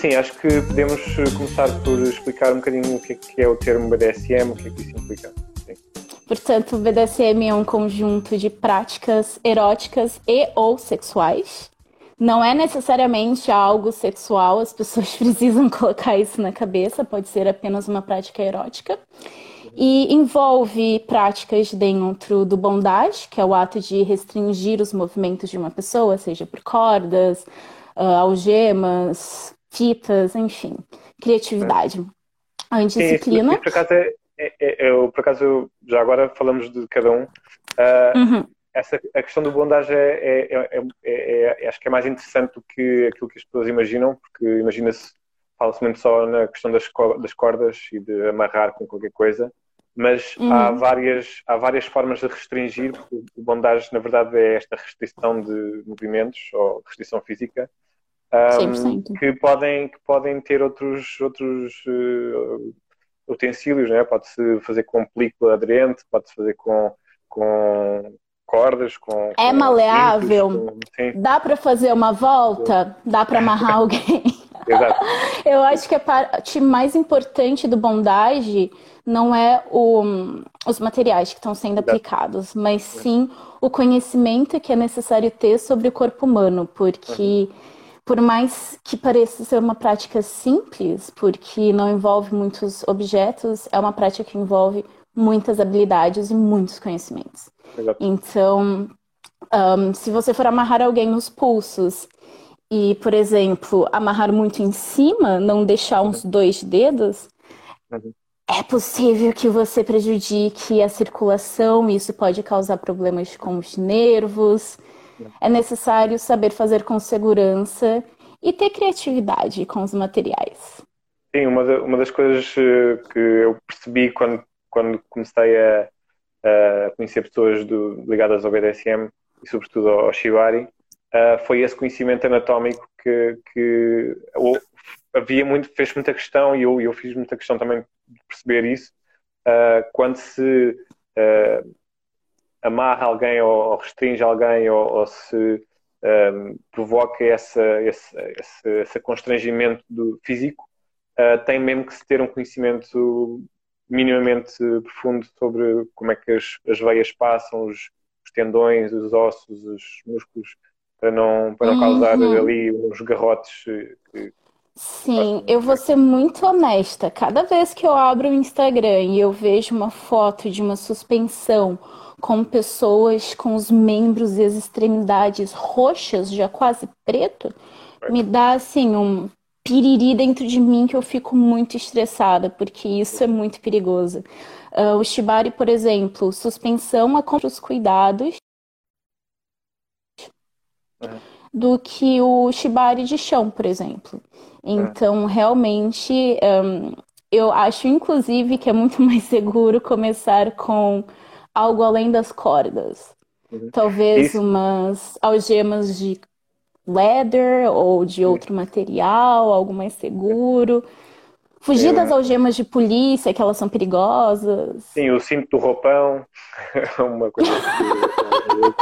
sim, acho que podemos começar por explicar um bocadinho o que é, que é o termo BDSM, o que é que isso implica. Sim. Portanto, BDSM é um conjunto de práticas eróticas e ou sexuais. Não é necessariamente algo sexual, as pessoas precisam colocar isso na cabeça, pode ser apenas uma prática erótica. E envolve práticas dentro do bondage, que é o ato de restringir os movimentos de uma pessoa, seja por cordas, uh, algemas, fitas, enfim, criatividade. A indisciplina. Sim, por acaso é, é, é, eu, por acaso, já agora falamos de cada um. Uh, uhum. essa, a questão do bondage é, é, acho que é mais interessante do que aquilo que as pessoas imaginam, porque imagina-se, fala-se muito só na questão das, das cordas e de amarrar com qualquer coisa, mas uhum. há, várias, há várias formas de restringir, porque o bondage, na verdade, é esta restrição de movimentos ou restrição física. Um, que podem que podem ter outros outros uh, utensílios, né? Pode-se fazer com película aderente, pode-se fazer com, com cordas, com. É com maleável. com... Dá para fazer uma volta? Dá para amarrar alguém? Exato. Eu acho que a parte mais importante do bondage não é o, os materiais que estão sendo Exato. aplicados, mas sim o conhecimento que é necessário ter sobre o corpo humano, porque. Uhum por mais que pareça ser uma prática simples, porque não envolve muitos objetos, é uma prática que envolve muitas habilidades e muitos conhecimentos. Então, um, se você for amarrar alguém nos pulsos e, por exemplo, amarrar muito em cima, não deixar uns dois dedos, uhum. é possível que você prejudique a circulação, e isso pode causar problemas com os nervos é necessário saber fazer com segurança e ter criatividade com os materiais. Sim, uma, uma das coisas eh, que eu percebi quando, quando comecei a, a conhecer pessoas do, ligadas ao BDSM e sobretudo ao Shibari, uh, foi esse conhecimento anatómico que, que havia muito, fez muita questão e eu, eu fiz muita questão também de perceber isso. Uh, quando se amarra alguém ou, restringe alguém ou, ou se um, provoca essa, esse, esse, esse constrangimento do físico, uh, tem mesmo que se ter um conhecimento minimamente profundo sobre como é que as, as veias passam, os, os tendões, os ossos, os músculos, para não, para não uhum. causar ali uns garrotes. Que, Sim, eu vou ser muito honesta. Cada vez que eu abro o Instagram e eu vejo uma foto de uma suspensão com pessoas com os membros e as extremidades roxas, já quase preto, me dá assim um piriri dentro de mim que eu fico muito estressada, porque isso é muito perigoso. Uh, o shibari, por exemplo, suspensão a contra os cuidados do que o shibari de chão, por exemplo. Então, realmente, um, eu acho, inclusive, que é muito mais seguro começar com algo além das cordas. Uhum. Talvez Isso. umas algemas de leather ou de outro material, algo mais seguro. Fugir é. das algemas de polícia, que elas são perigosas. Sim, o cinto do roupão, uma coisa assim. uh,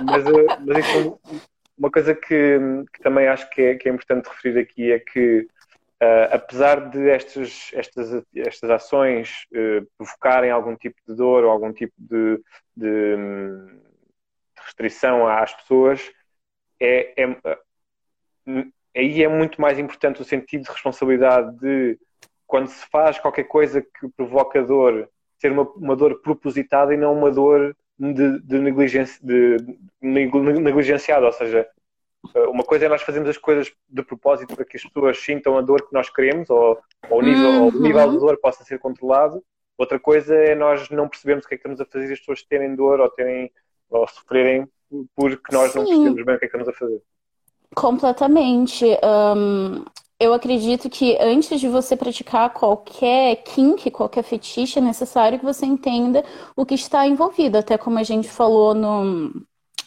mas, ah, mas isso, uma coisa que, que também acho que é, que é importante referir aqui é que Uh, apesar de estas, estas, estas ações uh, provocarem algum tipo de dor ou algum tipo de, de, de restrição às pessoas, é, é, aí é muito mais importante o sentido de responsabilidade de quando se faz qualquer coisa que provoca dor, ser uma, uma dor propositada e não uma dor de, de, negligência, de, negligenciada, ou seja, eh, uma coisa é nós fazermos as coisas de propósito para que as pessoas sintam a dor que nós queremos ou, ou, o, nível, uhum. ou o nível de dor possa ser controlado. Outra coisa é nós não percebermos o que é que estamos a fazer e as pessoas terem dor ou, terem, ou sofrerem porque nós Sim. não percebemos bem o que é que estamos a fazer. Completamente. Um, eu acredito que antes de você praticar qualquer kink, qualquer fetiche, é necessário que você entenda o que está envolvido. Até como a gente falou no,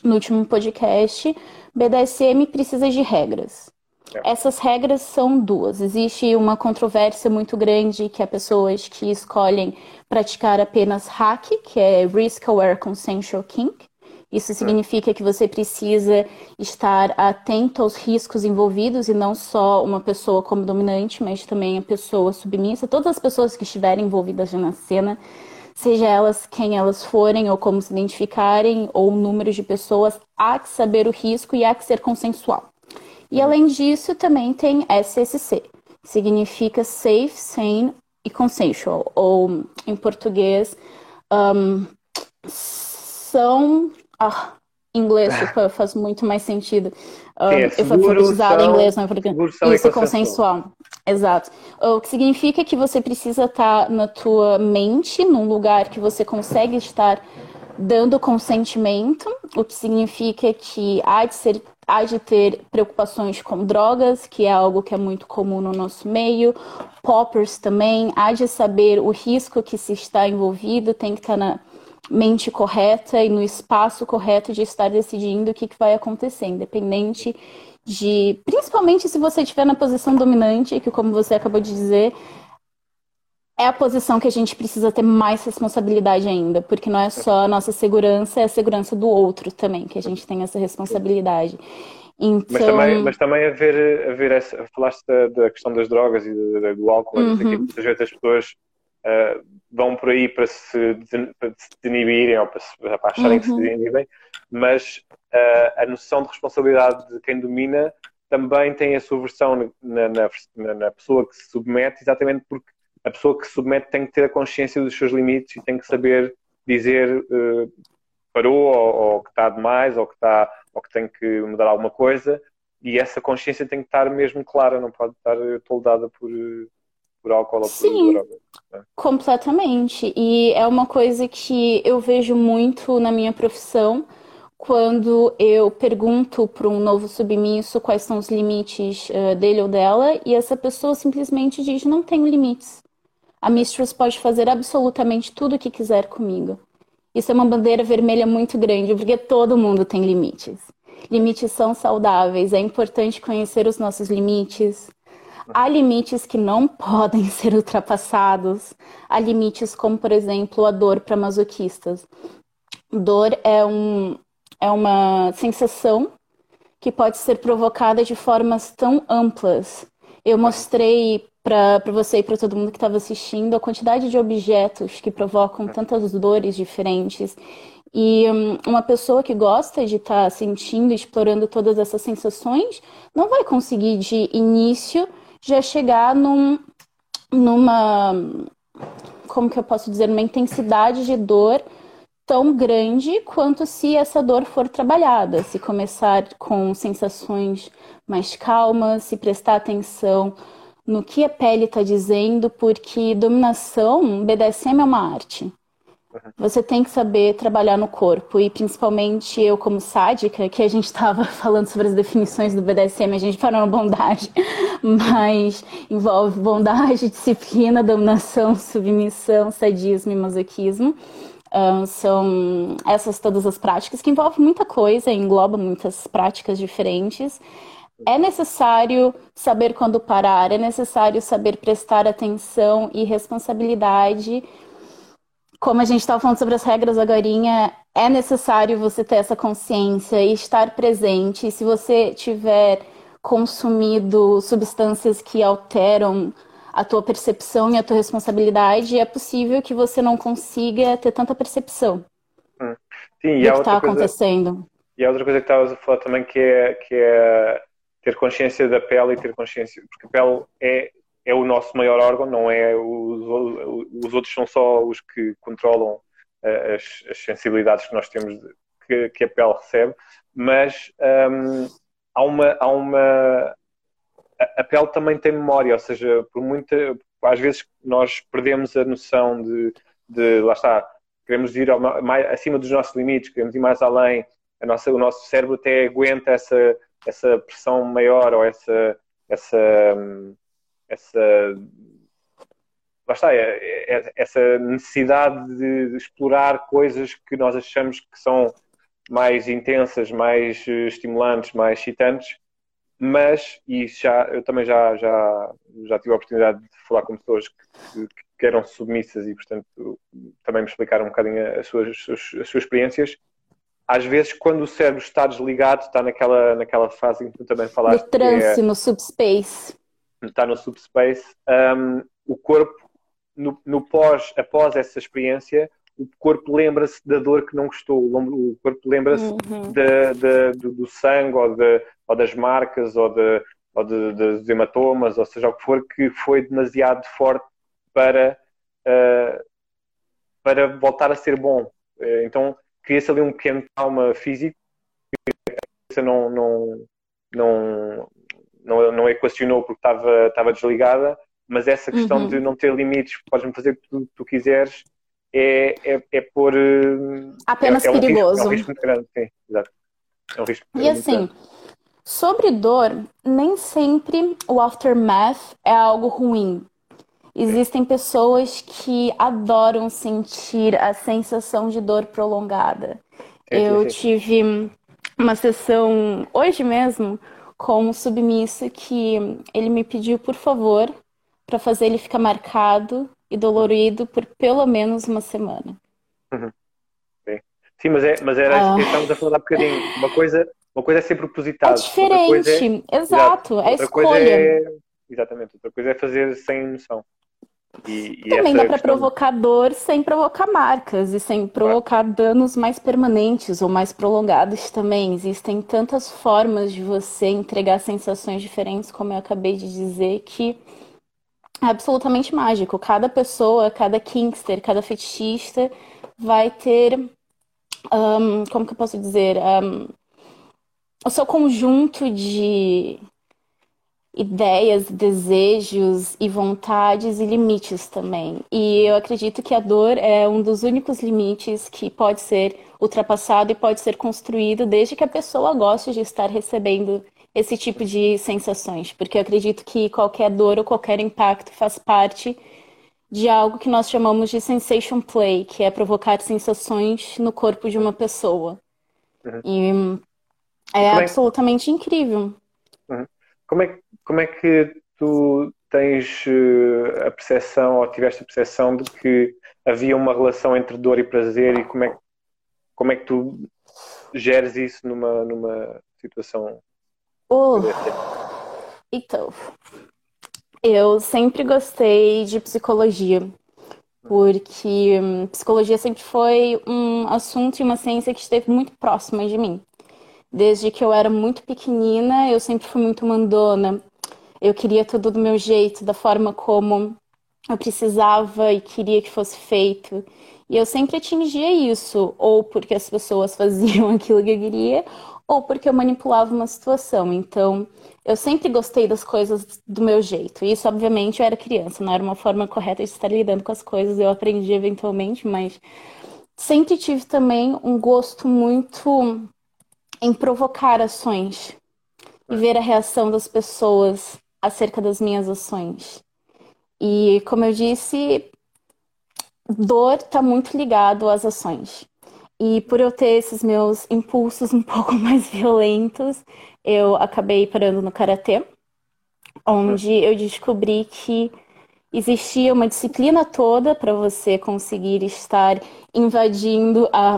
no último podcast, BDSM precisa de regras. É. Essas regras são duas. Existe uma controvérsia muito grande que é pessoas que escolhem praticar apenas hack, que é Risk Aware Consensual Kink, Isso significa que você precisa estar atento aos riscos envolvidos e não só uma pessoa como dominante, mas também a pessoa submissa. Todas as pessoas que estiverem envolvidas na cena, seja elas quem elas forem ou como se identificarem, ou o número de pessoas, há que saber o risco e há que ser consensual. E além disso, também tem SSC, significa Safe, Sane e Consensual, ou em português, um, são ah, inglês faz muito mais sentido. Um, é eu vou usar em inglês, não é porque isso consensual. Exato. O que significa que você precisa estar na tua mente, num lugar que você consegue estar dando consentimento, o que significa que há de, ser, há de ter preocupações com drogas, que é algo que é muito comum no nosso meio, poppers também, há de saber o risco que se está envolvido, tem que estar na mente correta e no espaço correto de estar decidindo o que, que vai acontecer, independente de. Principalmente se você estiver na posição dominante, que, como você acabou de dizer, é a posição que a gente precisa ter mais responsabilidade ainda, porque não é só a nossa segurança, é a segurança do outro também, que a gente tem essa responsabilidade. Então... Mas também, mas também haver, haver essa, falaste da, da questão das drogas e do, do álcool, uhum. que muitas vezes as pessoas uh, vão por aí para se, para se denibirem ou para, se, para acharem uhum. que se uhum. denibem, mas uh, a noção de responsabilidade de quem domina também tem a sua versão na, na, na, pessoa que se submete, exatamente porque a pessoa que se submete tem que ter a consciência dos seus limites e tem que saber dizer uh, parou ou, ou, que está demais ou que, está, ou que tem que mudar alguma coisa e essa consciência tem que estar mesmo clara, não pode estar toldada por por álcool Sim. Né? Completamente. E é uma coisa que eu vejo muito na minha profissão quando eu pergunto para um novo submisso quais são os limites uh, dele ou dela e essa pessoa simplesmente diz não tenho limites. A mistress pode fazer absolutamente tudo o que quiser comigo. Isso é uma bandeira vermelha muito grande, porque todo mundo tem limites. Limites são saudáveis, é importante conhecer os nossos limites, Há limites que não podem ser ultrapassados. Há limites como, por exemplo, a dor para masoquistas. Dor é, um, é uma sensação que pode ser provocada de formas tão amplas. Eu mostrei para você e para todo mundo que estava assistindo a quantidade de objetos que provocam tantas dores diferentes. E um, uma pessoa que gosta de estar tá sentindo, explorando todas essas sensações, não vai conseguir de início já chegar num, numa, como que eu posso dizer, uma intensidade de dor tão grande quanto se essa dor for trabalhada, se começar com sensações mais calmas, se prestar atenção no que a pele está dizendo, porque dominação, BDSM é uma arte. Você tem que saber trabalhar no corpo e principalmente eu como sádica, que a gente estava falando sobre as definições do BDSM, a gente parou na bondade, mas envolve bondade, disciplina, dominação, submissão, sadismo e masoquismo. Um, são essas todas as práticas que envolvem muita coisa, engloba muitas práticas diferentes. É necessário saber quando parar, é necessário saber prestar atenção e responsabilidade como a gente estava falando sobre as regras agora, é necessário você ter essa consciência e estar presente. E se você tiver consumido substâncias que alteram a tua percepção e a tua responsabilidade, é possível que você não consiga ter tanta percepção hum. Sim, do que está acontecendo. E a outra coisa que estavas a falar também que é, que é ter consciência da pele e ter consciência, porque a pele é é o nosso maior órgão, não é os, os outros são só os que controlam uh, as, as, sensibilidades que nós temos de, que, que, a pele recebe, mas um, há uma, há uma a, a pele também tem memória, ou seja, por muita às vezes nós perdemos a noção de, de lá está, queremos ir ao, mais, acima dos nossos limites, queremos ir mais além, a nossa, o nosso cérebro até aguenta essa, essa pressão maior ou essa, essa, hum, essa lá está, é, é, essa necessidade de, explorar coisas que nós achamos que são mais intensas, mais eh, estimulantes, mais excitantes, mas, e já, eu também já, já, já tive a oportunidade de falar com pessoas que, que eram submissas e, portanto, também me explicaram um bocadinho as suas, as suas, as suas experiências, às vezes, quando o cérebro está desligado, está naquela, naquela fase em que tu também falaste. No trance, é, no subspace. Está no subspace. Um, o corpo, no, no, pós, após essa experiência, o corpo lembra-se da dor que não gostou. O corpo lembra-se uhum. do, do, sangue ou, de, ou, das marcas ou, de, ou dos hematomas, ou seja, o que for, que foi demasiado forte para, uh, para voltar a ser bom. Uh, então, cria-se ali um pequeno trauma físico que a não, não, não, não, não equacionou porque estava, estava desligada, mas essa questão uhum. de não ter limites, podes-me fazer o que tu quiseres, é, é, é por. Eh, Apenas é, é perigoso. Um risco, é um risco muito grande, sim, exato. É um risco e assim, sobre dor, nem sempre o aftermath é algo ruim. Existem pessoas que adoram sentir a sensação de dor prolongada. Eu tive uma sessão hoje mesmo com um submisso que ele me pediu, por favor, para fazer ele ficar marcado e dolorido por pelo menos uma semana. Uhum. Sim, mas, é, mas era ah. que estávamos a falar um bocadinho. Uma coisa, uma coisa é ser propositado. É diferente, é, exato, é escolha. É, exatamente, outra coisa é fazer sem noção. E, e Também dá para questão... provocar dor sem provocar marcas e sem provocar danos mais permanentes ou mais prolongados também. Existem tantas formas de você entregar sensações diferentes, como eu acabei de dizer, que é absolutamente mágico. Cada pessoa, cada kinkster, cada fetichista vai ter, um, como que eu posso dizer, um, o seu conjunto de ideias, desejos e vontades e limites também. E eu acredito que a dor é um dos únicos limites que pode ser ultrapassado e pode ser construído desde que a pessoa goste de estar recebendo esse tipo de sensações, porque eu acredito que qualquer dor ou qualquer impacto faz parte de algo que nós chamamos de sensation play, que é provocar sensações no corpo de uma pessoa. Uhum. E é, é absolutamente incrível. Uhum. Como é, como é que tu tens uh, a percepção, ou tiveste a percepção de que havia uma relação entre dor e prazer e como é, como é que tu geres isso numa, numa situação? Oh. Então, eu sempre gostei de psicologia, porque hum, psicologia sempre foi um assunto e uma ciência que esteve muito próxima de mim. Desde que eu era muito pequenina, eu sempre fui muito mandona. Eu queria tudo do meu jeito, da forma como eu precisava e queria que fosse feito. E eu sempre atingia isso, ou porque as pessoas faziam aquilo que eu queria, ou porque eu manipulava uma situação. Então, eu sempre gostei das coisas do meu jeito. Isso, obviamente, eu era criança, não era uma forma correta de estar lidando com as coisas, eu aprendi eventualmente, mas sempre tive também um gosto muito em provocar ações e ver a reação das pessoas acerca das minhas ações. E, como eu disse, dor está muito ligado às ações. E por eu ter esses meus impulsos um pouco mais violentos, eu acabei parando no karatê, onde eu descobri que existia uma disciplina toda para você conseguir estar invadindo a,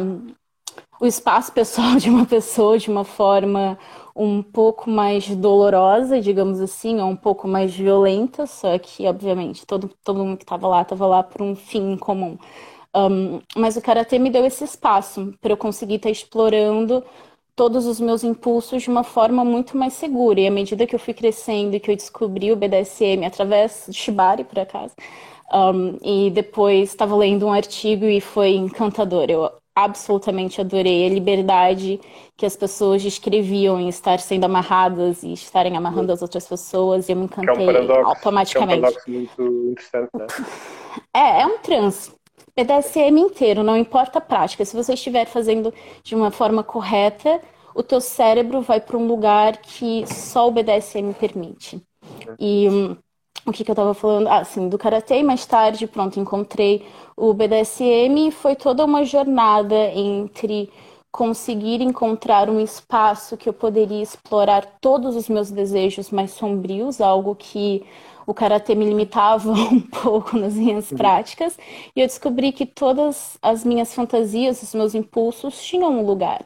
o espaço pessoal de uma pessoa de uma forma um pouco mais dolorosa, digamos assim, ou um pouco mais violenta, só que, obviamente, todo, todo mundo que estava lá estava lá por um fim comum. Um, mas o karatê me deu esse espaço para eu conseguir estar tá explorando todos os meus impulsos de uma forma muito mais segura. E à medida que eu fui crescendo e que eu descobri o BDSM através de Shibari, por acaso, um, e depois estava lendo um artigo e foi encantador. Eu absolutamente adorei a liberdade que as pessoas descreviam em estar sendo amarradas e estarem amarrando as outras pessoas, e eu me encantei é um paradoxo, automaticamente. É um paradoxo muito interessante, né? É, é um trans. BDSM inteiro, não importa a prática. Se você estiver fazendo de uma forma correta, o teu cérebro vai para um lugar que só o BDSM permite. E hum, o que, que eu estava falando? Ah, sim, do karatê. Mais tarde, pronto, encontrei o BDSM e foi toda uma jornada entre conseguir encontrar um espaço que eu poderia explorar todos os meus desejos mais sombrios, algo que o karatê me limitava um pouco nas minhas uhum. práticas, e eu descobri que todas as minhas fantasias, os meus impulsos tinham um lugar.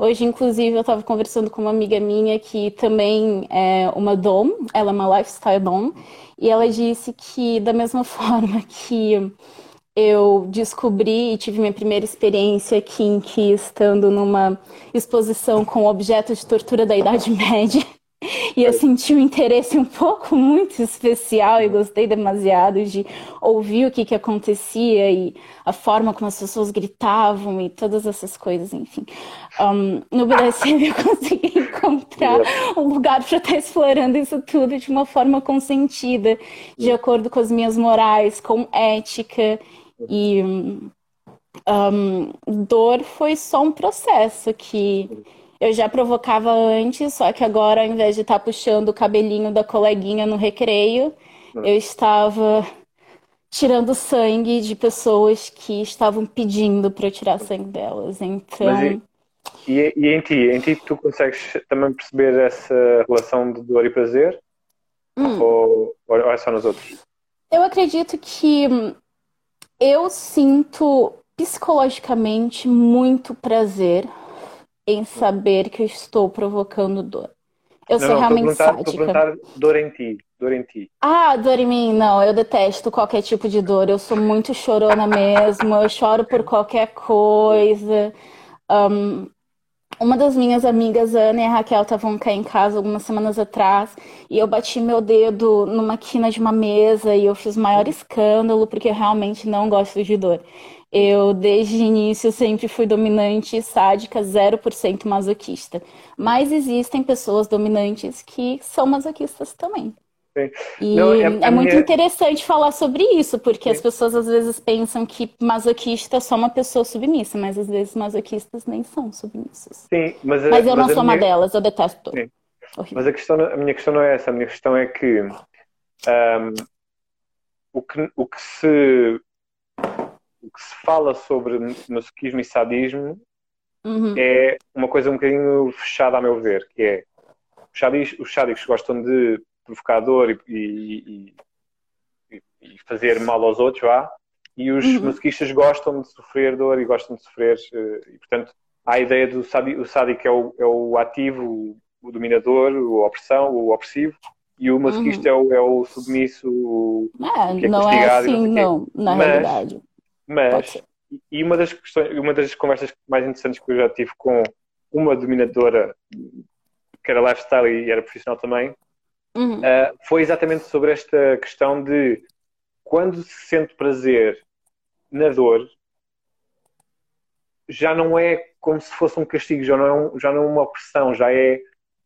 Hoje, inclusive, eu estava conversando com uma amiga minha que também é uma dom, ela é uma lifestyle dom, e ela disse que da mesma forma que eu descobri e tive minha primeira experiência kinky estando numa exposição com objetos de tortura da Idade Média. E eu senti um interesse um pouco muito especial e gostei demasiado de ouvir o que, que acontecia e a forma como as pessoas gritavam e todas essas coisas, enfim. Um, no BDSM eu consegui encontrar um lugar para estar explorando isso tudo de uma forma consentida, de acordo com as minhas morais, com ética e um, dor foi só um processo que eu já provocava antes, só que agora, ao invés de estar tá puxando o cabelinho da coleguinha no recreio, eu estava tirando sangue de pessoas que estavam pedindo para eu tirar sangue delas. Então. E, e, e, em ti, em ti tu consegues também perceber essa relação de dor e prazer? Hum. Ou, ou é só nos outros? Eu acredito que eu sinto psicologicamente muito prazer em saber que eu estou provocando dor. Eu não, sou não, realmente sádica. dor em ti, dor em ti. Ah, dor em mim, não. Eu detesto qualquer tipo de dor. Eu sou muito chorona mesmo. Eu choro por qualquer coisa. Um, uma das minhas amigas, Ana e a Raquel, estavam cá em casa algumas semanas atrás e eu bati meu dedo numa quina de uma mesa e eu fiz o maior escândalo porque eu realmente não gosto de dor. Eu, desde o início, sempre fui dominante, sádica, 0% masoquista. Mas existem pessoas dominantes que são masoquistas também. Sim. E Não, é, é muito minha... interessante falar sobre isso, porque Sim. as pessoas às vezes pensam que masoquista é só uma pessoa submissa, mas às vezes masoquistas nem são submissos. Sim, mas, mas eu mas não sou minha... uma delas, eu detesto. Sim. Mas a, questão, a minha questão não é essa, a minha questão é que, um, o, que o que se que se fala sobre masoquismo e sadismo uhum. é uma coisa um bocadinho fechada, a meu ver, que é os sádicos, os sádicos gostam de provocar dor e, e, e, e, fazer mal aos outros, vá, e os uhum. masoquistas gostam de sofrer dor e gostam de sofrer, eh, e portanto há a ideia do sádico, o sádico é o, é o ativo, o dominador, o opressão, o opressivo, e o masoquista uhum. é, o, é o submisso, o, é, é não é assim, não, na Mas, realidade. Mas, e uma das, questões, uma das conversas mais interessantes que eu já tive com uma dominadora que era lifestyle e era profissional também, uhum. uh, foi exatamente sobre esta questão de quando se sente prazer na dor, já não é como se fosse um castigo, já não é, um, já não é uma opressão, já é,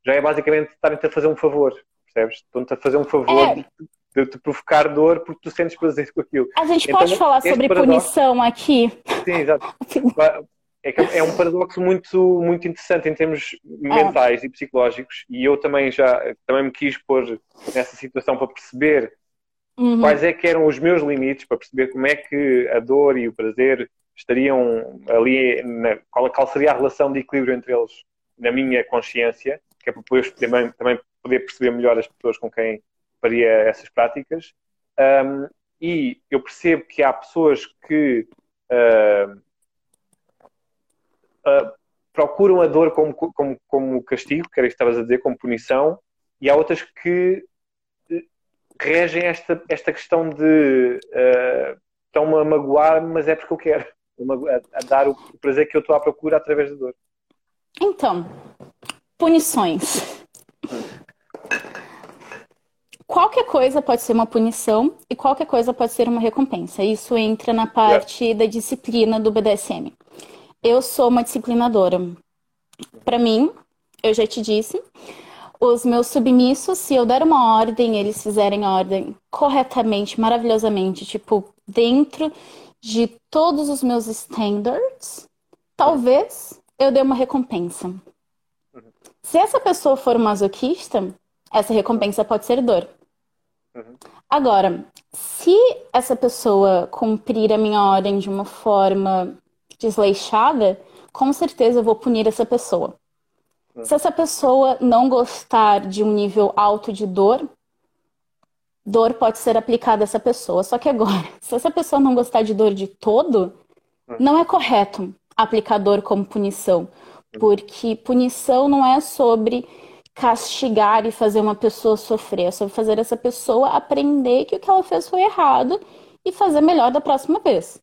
já é basicamente estarem-te a fazer um favor, percebes? Estão-te a fazer um favor é de te provocar dor porque tu sentes prazer com aquilo. A gente então, pode falar sobre paradoxo... punição aqui? Sim, exato. É, é um paradoxo muito, muito interessante em termos mentais ah. e psicológicos e eu também já também me quis pôr nessa situação para perceber uhum. quais é que eram os meus limites, para perceber como é que a dor e o prazer estariam ali, na, qual, qual seria a relação de equilíbrio entre eles na minha consciência, que é para depois também, também poder perceber melhor as pessoas com quem faria essas práticas. Um, e eu percebo que há pessoas que uh, uh, procuram a dor como, como, como castigo, que era isso que estavas a dizer, como punição, e há outras que eh, regem esta, esta questão de uh, estão-me a magoar, mas é porque eu quero, a, a dar o prazer que eu estou à procura através da dor. Então, punições qualquer coisa pode ser uma punição e qualquer coisa pode ser uma recompensa. Isso entra na parte yeah. da disciplina do BDSM. Eu sou uma disciplinadora. Para mim, eu já te disse, os meus submissos, se eu der uma ordem, eles fizerem a ordem corretamente, maravilhosamente, tipo, dentro de todos os meus standards, talvez eu dê uma recompensa. Uhum. Se essa pessoa for masoquista, essa recompensa pode ser dor. Uhum. Agora, se essa pessoa cumprir a minha ordem de uma forma desleixada, com certeza eu vou punir essa pessoa. Uhum. Se essa pessoa não gostar de um nível alto de dor, dor pode ser aplicada a essa pessoa. Só que agora, se essa pessoa não gostar de dor de todo, hum. não é correto aplicar dor como punição. Hum. Porque punição não é sobre castigar e fazer uma pessoa sofrer, é sobre fazer essa pessoa aprender que o que ela fez foi errado e fazer melhor da próxima vez.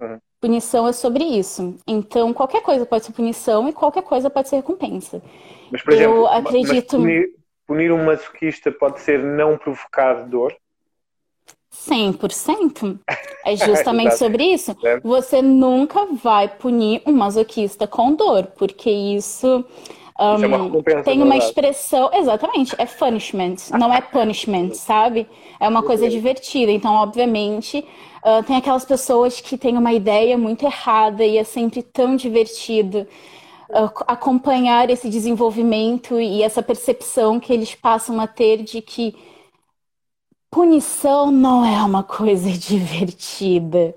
Uhum. Punição é sobre isso. Então, qualquer coisa pode ser punição e qualquer coisa pode ser recompensa. Mas, por exemplo, Eu acredito... punir, punir um masoquista pode ser não provocar dor? 100%. É justamente sobre isso. Você nunca vai punir um masoquista com dor, porque isso um, é uma tem uma expressão, exatamente, é punishment, não é punishment, sabe? É uma coisa divertida. Então, obviamente, uh, tem aquelas pessoas que têm uma ideia muito errada e é sempre tão divertido uh, acompanhar esse desenvolvimento e essa percepção que eles passam a ter de que punição não é uma coisa divertida.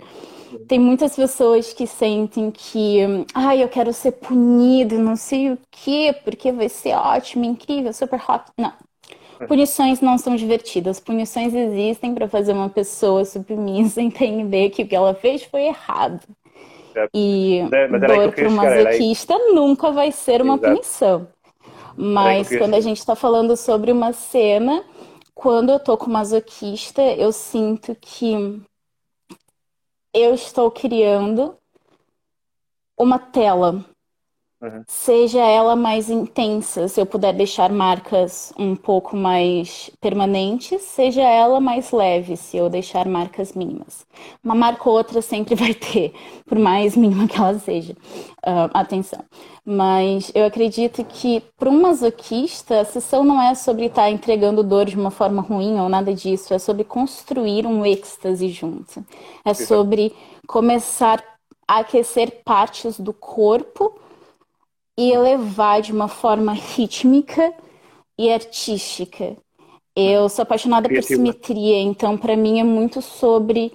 Tem muitas pessoas que sentem que, ai, eu quero ser punido, não sei o quê, porque vai ser ótimo, incrível, super hot. Não. Punições não são divertidas. Punições existem para fazer uma pessoa submissa entender que o que ela fez foi errado. É. E é, dor para um masoquista nunca vai ser uma Exato. punição. Mas quando a gente está falando sobre uma cena, quando eu tô com masoquista, eu sinto que eu estou criando uma tela. Uhum. Seja ela mais intensa, se eu puder deixar marcas um pouco mais permanentes, seja ela mais leve, se eu deixar marcas mínimas. Uma marca ou outra sempre vai ter, por mais mínima que ela seja. Uh, atenção. Mas eu acredito que, para um masoquista, a sessão não é sobre estar tá entregando dor de uma forma ruim ou nada disso, é sobre construir um êxtase junto. É sobre começar a aquecer partes do corpo e elevar de uma forma rítmica e artística. Eu sou apaixonada por simetria, então para mim é muito sobre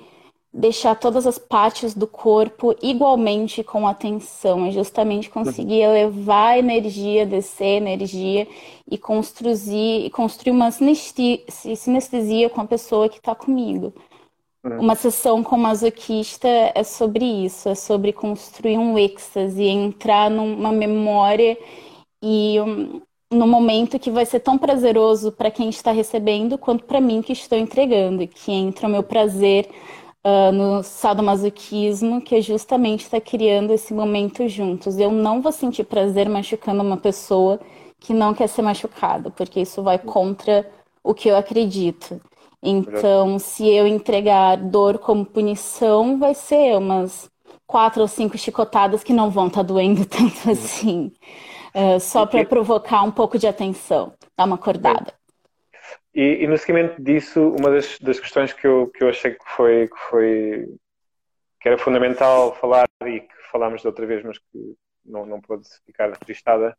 deixar todas as partes do corpo igualmente com atenção, é justamente conseguir elevar a energia, descer a energia e construir, construir uma sinestesia com a pessoa que está comigo. Uhum. Uma sessão com masoquista é sobre isso, é sobre construir um êxtase, entrar numa memória e um, no momento que vai ser tão prazeroso para quem está recebendo quanto para mim que estou entregando, que entra o meu prazer uh, no sadomasoquismo, que é justamente estar tá criando esse momento juntos. Eu não vou sentir prazer machucando uma pessoa que não quer ser machucada, porque isso vai contra o que eu acredito. Então, se eu entregar dor como punição, vai ser umas quatro ou cinco chicotadas que não vão estar tá doendo tanto assim. Uh, só para provocar um pouco de atenção, dar uma acordada. E, e, no seguimento disso, uma das, das, questões que eu, que eu achei que foi, que foi que era fundamental falar e que falámos da outra vez, mas que não, não pôde ficar registada,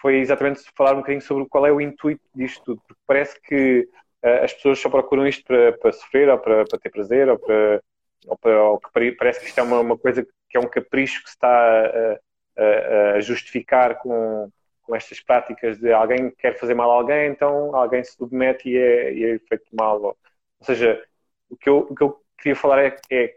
foi exatamente falar um bocadinho sobre qual é o intuito disto tudo, porque parece que as pessoas só procuram isto para, para sofrer ou para, para, ter prazer ou para, ou para ou que parece que isto é uma, uma, coisa que é um capricho que se está a, a, a justificar com, com estas práticas de alguém quer fazer mal a alguém, então alguém se submete e é, e é feito mal. Ou, ou seja, o que, eu, o que eu queria falar é, é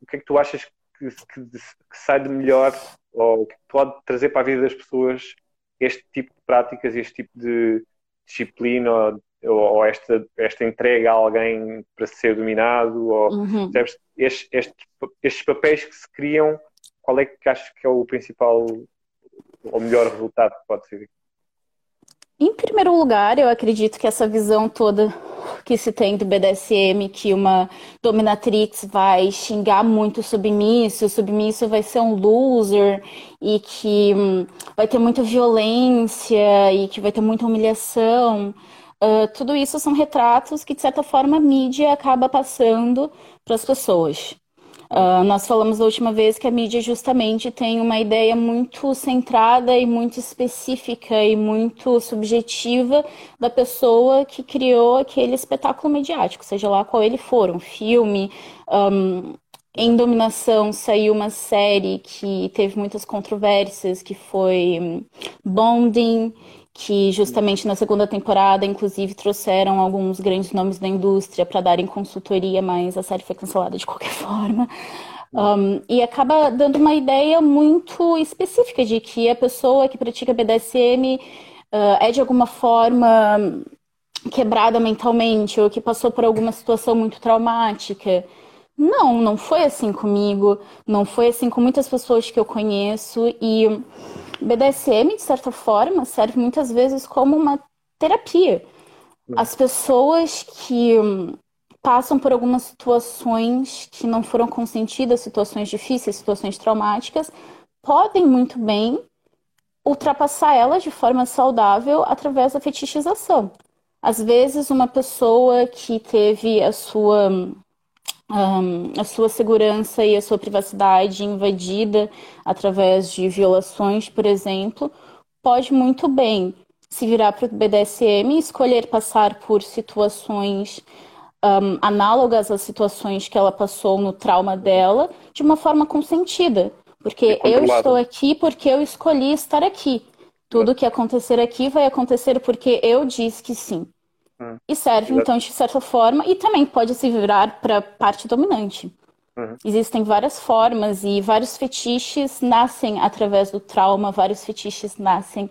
o que é que tu achas que, que, que, sai de melhor ou o que pode trazer para a vida das pessoas este tipo de práticas, este tipo de disciplina ou ou esta, esta entrega a alguém para ser dominado, ou uhum. estes, estes, estes, papéis que se criam, qual é que achas que é o principal ou melhor resultado que pode ser? Em primeiro lugar, eu acredito que essa visão toda que se tem do BDSM, que uma dominatrix vai xingar muito o submisso, o submisso vai ser um loser e que hum, vai ter muita violência e que vai ter muita humilhação. Uh, tudo isso são retratos que, de certa forma, a mídia acaba passando para as pessoas. Uh, nós falamos da última vez que a mídia justamente tem uma ideia muito centrada e muito específica e muito subjetiva da pessoa que criou aquele espetáculo mediático, seja lá qual ele for, um filme, um, Em Dominação saiu uma série que teve muitas controvérsias, que foi hum, Bonding, que justamente na segunda temporada, inclusive, trouxeram alguns grandes nomes da indústria para darem consultoria, mas a série foi cancelada de qualquer forma. Um, e acaba dando uma ideia muito específica de que a pessoa que pratica BDSM uh, é de alguma forma quebrada mentalmente ou que passou por alguma situação muito traumática. Não, não foi assim comigo, não foi assim com muitas pessoas que eu conheço e BDSM, de certa forma, serve muitas vezes como uma terapia. As pessoas que passam por algumas situações que não foram consentidas, situações difíceis, situações traumáticas, podem muito bem ultrapassar elas de forma saudável através da fetichização. Às vezes, uma pessoa que teve a sua, um, a sua segurança e a sua privacidade invadida através de violações, por exemplo, pode muito bem se virar para o BDSM e escolher passar por situações um, análogas às situações que ela passou no trauma dela de uma forma consentida. Porque eu estou aqui porque eu escolhi estar aqui. Tudo que acontecer aqui vai acontecer porque eu disse que sim. Uhum. E serve, então, de certa forma, e também pode se virar para parte dominante. Uhum. Existem várias formas e vários fetiches nascem através do trauma, vários fetiches nascem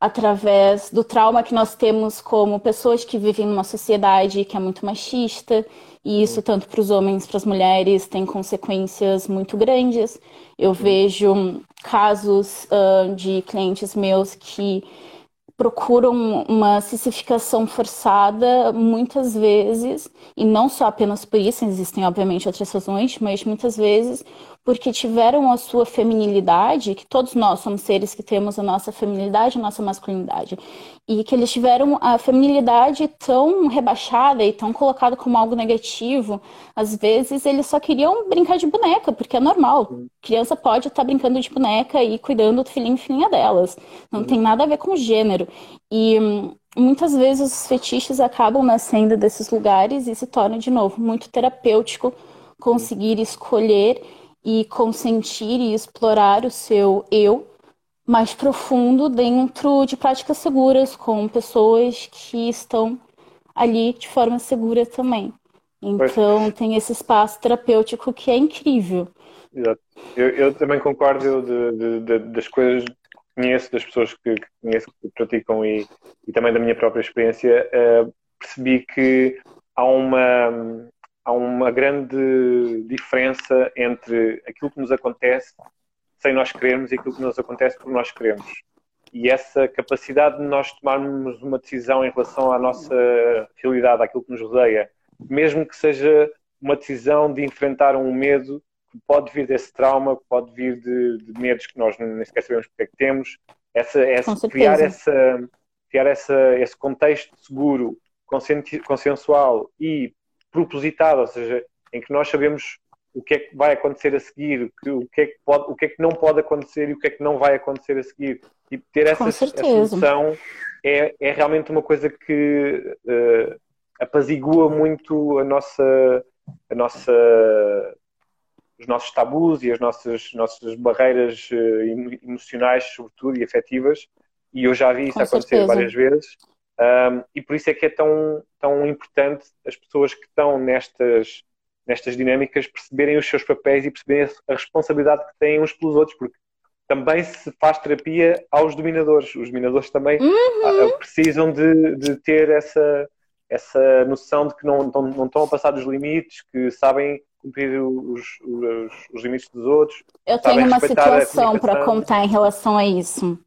através do trauma que nós temos como pessoas que vivem numa sociedade que é muito machista, e isso tanto para os homens, para as mulheres, tem consequências muito grandes. Eu vejo casos uh, de clientes meus que procuram uma cissificação forçada muitas vezes, e não só apenas por isso, existem obviamente outras razões, mas muitas vezes porque tiveram a sua feminilidade, que todos nós somos seres que temos a nossa feminilidade, a nossa masculinidade, e que eles tiveram a feminilidade tão rebaixada e tão colocada como algo negativo, às vezes eles só queriam brincar de boneca, porque é normal. Criança pode estar brincando de boneca e cuidando do filhinho e filhinha delas. Não tem nada a ver com gênero. E hum, muitas vezes os fetiches acabam nascendo desses lugares e se torna de novo muito terapêutico conseguir escolher e consentir e explorar o seu eu mais profundo dentro de práticas seguras com pessoas que estão ali de forma segura também. Então pois. tem esse espaço terapêutico que é incrível. Exato. Eu, eu também concordo de, de, de, das coisas que conheço, das pessoas que, que conheço que praticam e, e, também da minha própria experiência, uh, percebi que há uma há uma grande diferença entre aquilo que nos acontece sem nós querermos e aquilo que nos acontece porque nós queremos. E essa capacidade de nós tomarmos uma decisão em relação à nossa realidade, àquilo que nos rodeia, mesmo que seja uma decisão de enfrentar um medo que pode vir desse trauma, que pode vir de, de medos que nós nem sequer sabemos porque é que temos, essa, essa criar, essa, criar essa, esse contexto seguro, consensual e propositada, ou seja, em que nós sabemos o que é que vai acontecer a seguir, o que é que, pode, o que, é que não pode acontecer e o que é que não vai acontecer a seguir. E ter essa, essa é, é realmente uma coisa que uh, apazigua muito a nossa, a nossa, os nossos tabus e as nossas, nossas barreiras uh, emocionais, sobretudo, e afetivas. E eu já vi isso Com acontecer certeza. várias vezes. Um, e por isso é que é tão, tão importante as pessoas que estão nestas, nestas dinâmicas perceberem os seus papéis e perceberem a responsabilidade que têm uns pelos outros, porque também se faz terapia aos dominadores. Os dominadores também uhum. uh, precisam de, de, ter essa, essa noção de que não, não, não estão a passar dos limites, que sabem cumprir os, os, os limites dos outros. Eu tenho uma situação para contar em relação a isso.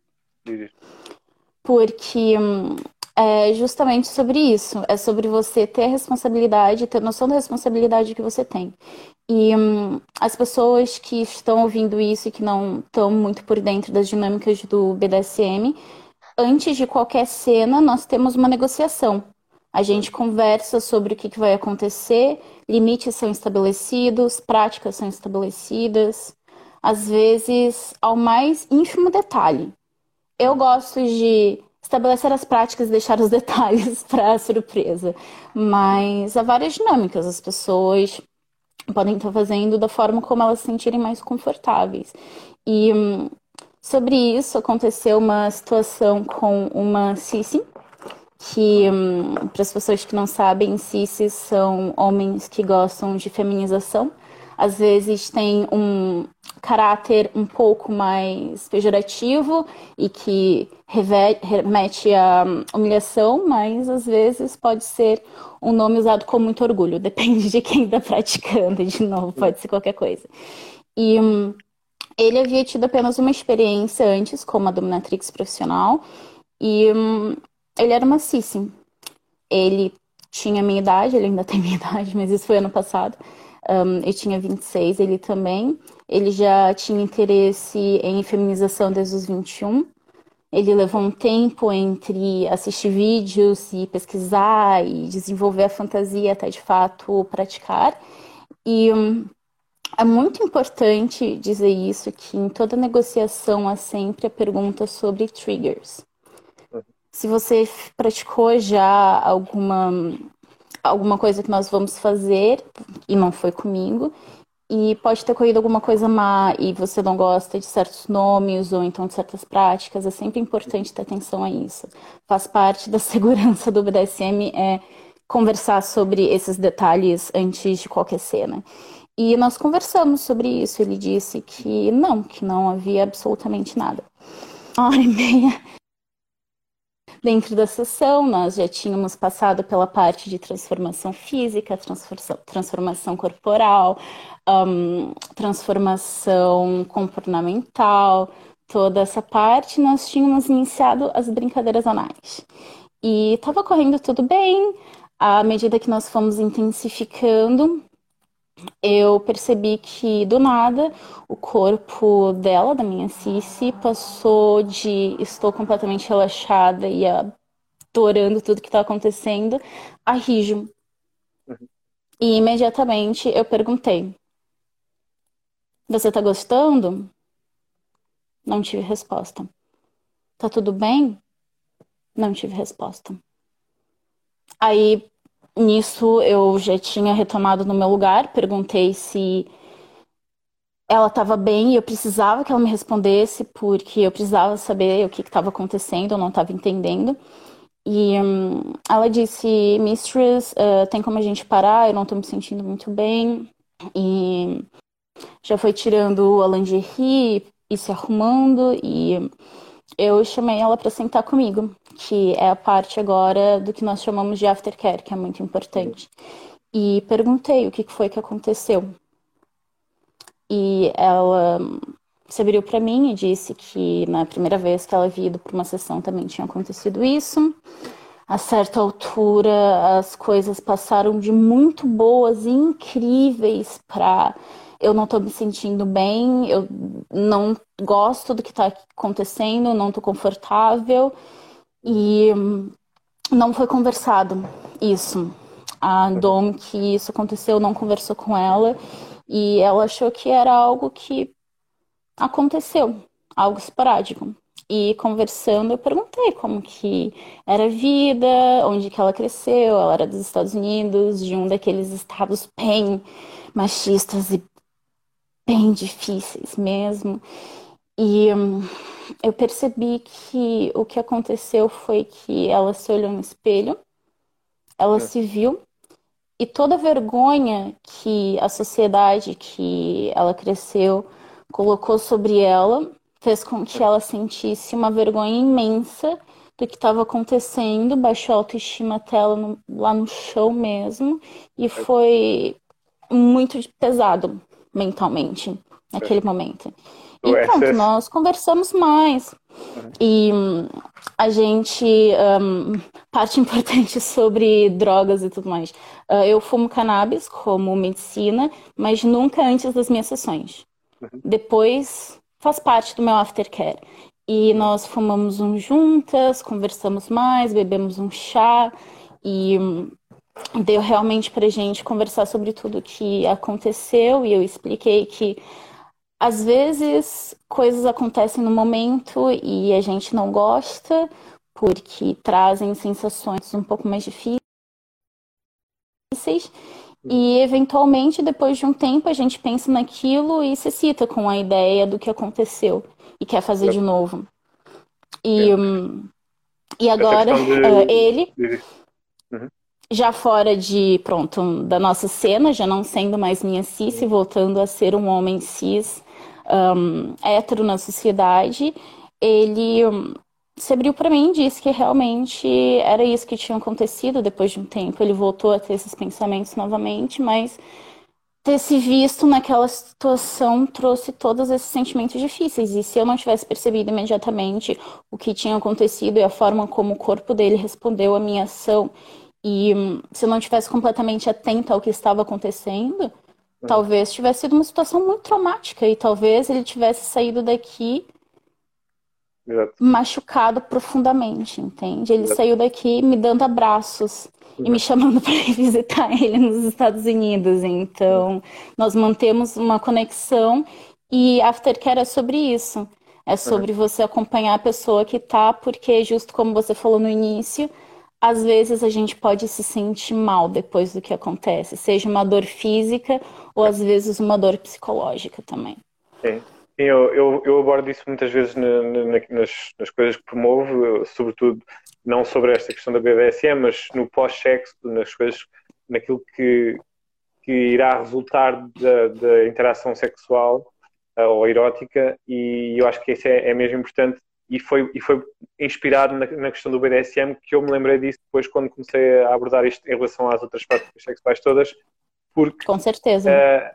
Porque hum, é justamente sobre isso. É sobre você ter responsabilidade, ter noção da responsabilidade que você tem. E hum, as pessoas que estão ouvindo isso e que não estão muito por dentro das dinâmicas do BDSM, antes de qualquer cena, nós temos uma negociação. A gente conversa sobre o que, que vai acontecer, limites são estabelecidos, práticas são estabelecidas, às vezes ao mais ínfimo detalhe. Eu gosto de estabelecer as práticas e deixar os detalhes para surpresa. Mas há várias dinâmicas. As pessoas podem estar fazendo da forma como elas se sentirem mais confortáveis. E hum, sobre isso aconteceu uma situação com uma Cici, que hum, para as pessoas que não sabem, Cicis são homens que gostam de feminização. Às vezes tem um caráter um pouco mais pejorativo e que remete à humilhação, mas às vezes pode ser um nome usado com muito orgulho, depende de quem está praticando, de novo, pode ser qualquer coisa. E hum, ele havia tido apenas uma experiência antes como a dominatrix profissional e hum, ele era maciço. Ele tinha minha idade, ele ainda tem minha idade, mas isso foi ano passado. Um, eu tinha 26, ele também. Ele já tinha interesse em feminização desde os 21. Ele levou um tempo entre assistir vídeos e pesquisar e desenvolver a fantasia até de fato praticar. E um, é muito importante dizer isso, que em toda negociação há sempre a pergunta sobre triggers. Se você praticou já alguma, alguma coisa que nós vamos fazer, e não foi comigo, e pode ter corrido alguma coisa má e você não gosta de certos nomes ou então de certas práticas, é sempre importante ter atenção a isso. Faz parte da segurança do BDSM é conversar sobre esses detalhes antes de qualquer cena. E nós conversamos sobre isso. Ele disse que não, que não havia absolutamente nada. Uma hora e meia dentro da sessão, nós já tínhamos passado pela parte de transformação física, transformação, corporal, um, transformação comportamental, toda essa parte, nós tínhamos iniciado as brincadeiras anais. E estava correndo tudo bem, à medida que nós fomos intensificando, eu percebi que do nada o corpo dela, da minha Cici, passou de estou completamente relaxada e adorando tudo que está acontecendo a rijo. Uhum. E imediatamente eu perguntei: Você está gostando? Não tive resposta. Tá tudo bem? Não tive resposta. Aí Nisso eu já tinha retomado no meu lugar, perguntei se ela estava bem e eu precisava que ela me respondesse, porque eu precisava saber o que estava acontecendo, eu não estava entendendo. E um, ela disse: Mistress, uh, tem como a gente parar? Eu não estou me sentindo muito bem. E já foi tirando a lingerie e se arrumando. E eu chamei ela para sentar comigo que é a parte agora do que nós chamamos de aftercare, que é muito importante. E perguntei o que foi que aconteceu. E ela se abriu para mim e disse que na primeira vez que ela havia ido para uma sessão também tinha acontecido isso. A certa altura, as coisas passaram de muito boas e incríveis para eu não estou me sentindo bem, eu não gosto do que está acontecendo, não estou confortável. E não foi conversado isso. A Dom, que isso aconteceu, não conversou com ela e ela achou que era algo que aconteceu, algo esporádico. E conversando, eu perguntei como que era a vida, onde que ela cresceu. Ela era dos Estados Unidos, de um daqueles estados bem machistas e bem difíceis mesmo. E hum, eu percebi que o que aconteceu foi que ela se olhou no espelho, ela é. se viu, e toda a vergonha que a sociedade que ela cresceu colocou sobre ela fez com que ela sentisse uma vergonha imensa do que estava acontecendo, baixou a autoestima dela no, lá no chão mesmo, e é. foi muito pesado mentalmente naquele momento. E pronto, nós conversamos mais. E hum, a gente. Um, parte importante sobre drogas e tudo mais. Uh, eu fumo cannabis como medicina, mas nunca antes das minhas sessões. Uhum. Depois faz parte do meu aftercare. E nós fumamos um juntas, conversamos mais, bebemos um chá e deu realmente pra gente conversar sobre tudo que aconteceu e eu expliquei que às vezes coisas acontecem no momento e a gente não gosta porque trazem sensações um pouco mais difíceis E eventualmente, depois de um tempo, a gente pensa naquilo e se cita com a ideia do que aconteceu e quer fazer de novo. E, um, e agora de... uh, ele. Já fora de, pronto, da nossa cena, já não sendo mais minha cis, uhum. voltando a ser um homem cis um, hétero na sociedade, ele um, se abriu para mim e disse que realmente era isso que tinha acontecido depois de um tempo. Ele voltou a ter esses pensamentos novamente, mas ter se visto naquela situação trouxe todos esses sentimentos difíceis. E se eu não tivesse percebido imediatamente o que tinha acontecido e a forma como o corpo dele respondeu à minha ação, e hum, se eu não tivesse completamente atenta ao que estava acontecendo, hum. talvez tivesse sido uma situação muito traumática e talvez ele tivesse saído daqui Exato. machucado profundamente, entende? Ele Exato. saiu daqui me dando abraços Exato. e me chamando para ir visitar ele nos Estados Unidos. Então, nós mantemos uma conexão e Aftercare é sobre isso. É sobre você acompanhar a pessoa que tá, porque justo como você falou no início, às vezes a gente pode se sentir mal depois do que acontece, seja uma dor física ou às vezes uma dor psicológica também. Sim. Eu, eu, eu, abordo isso muitas vezes na, na, nas, nas, coisas que promovo, sobretudo não sobre esta questão da BDSM, mas no pós-sexo, nas coisas, naquilo que, que irá resultar da, da interação sexual uh, ou erótica, e eu acho que isso é, é mesmo importante. E foi, e foi inspirado na, na, questão do BDSM que eu me lembrei disso depois quando comecei a abordar isto em relação às outras práticas sexuais todas, porque Com certeza.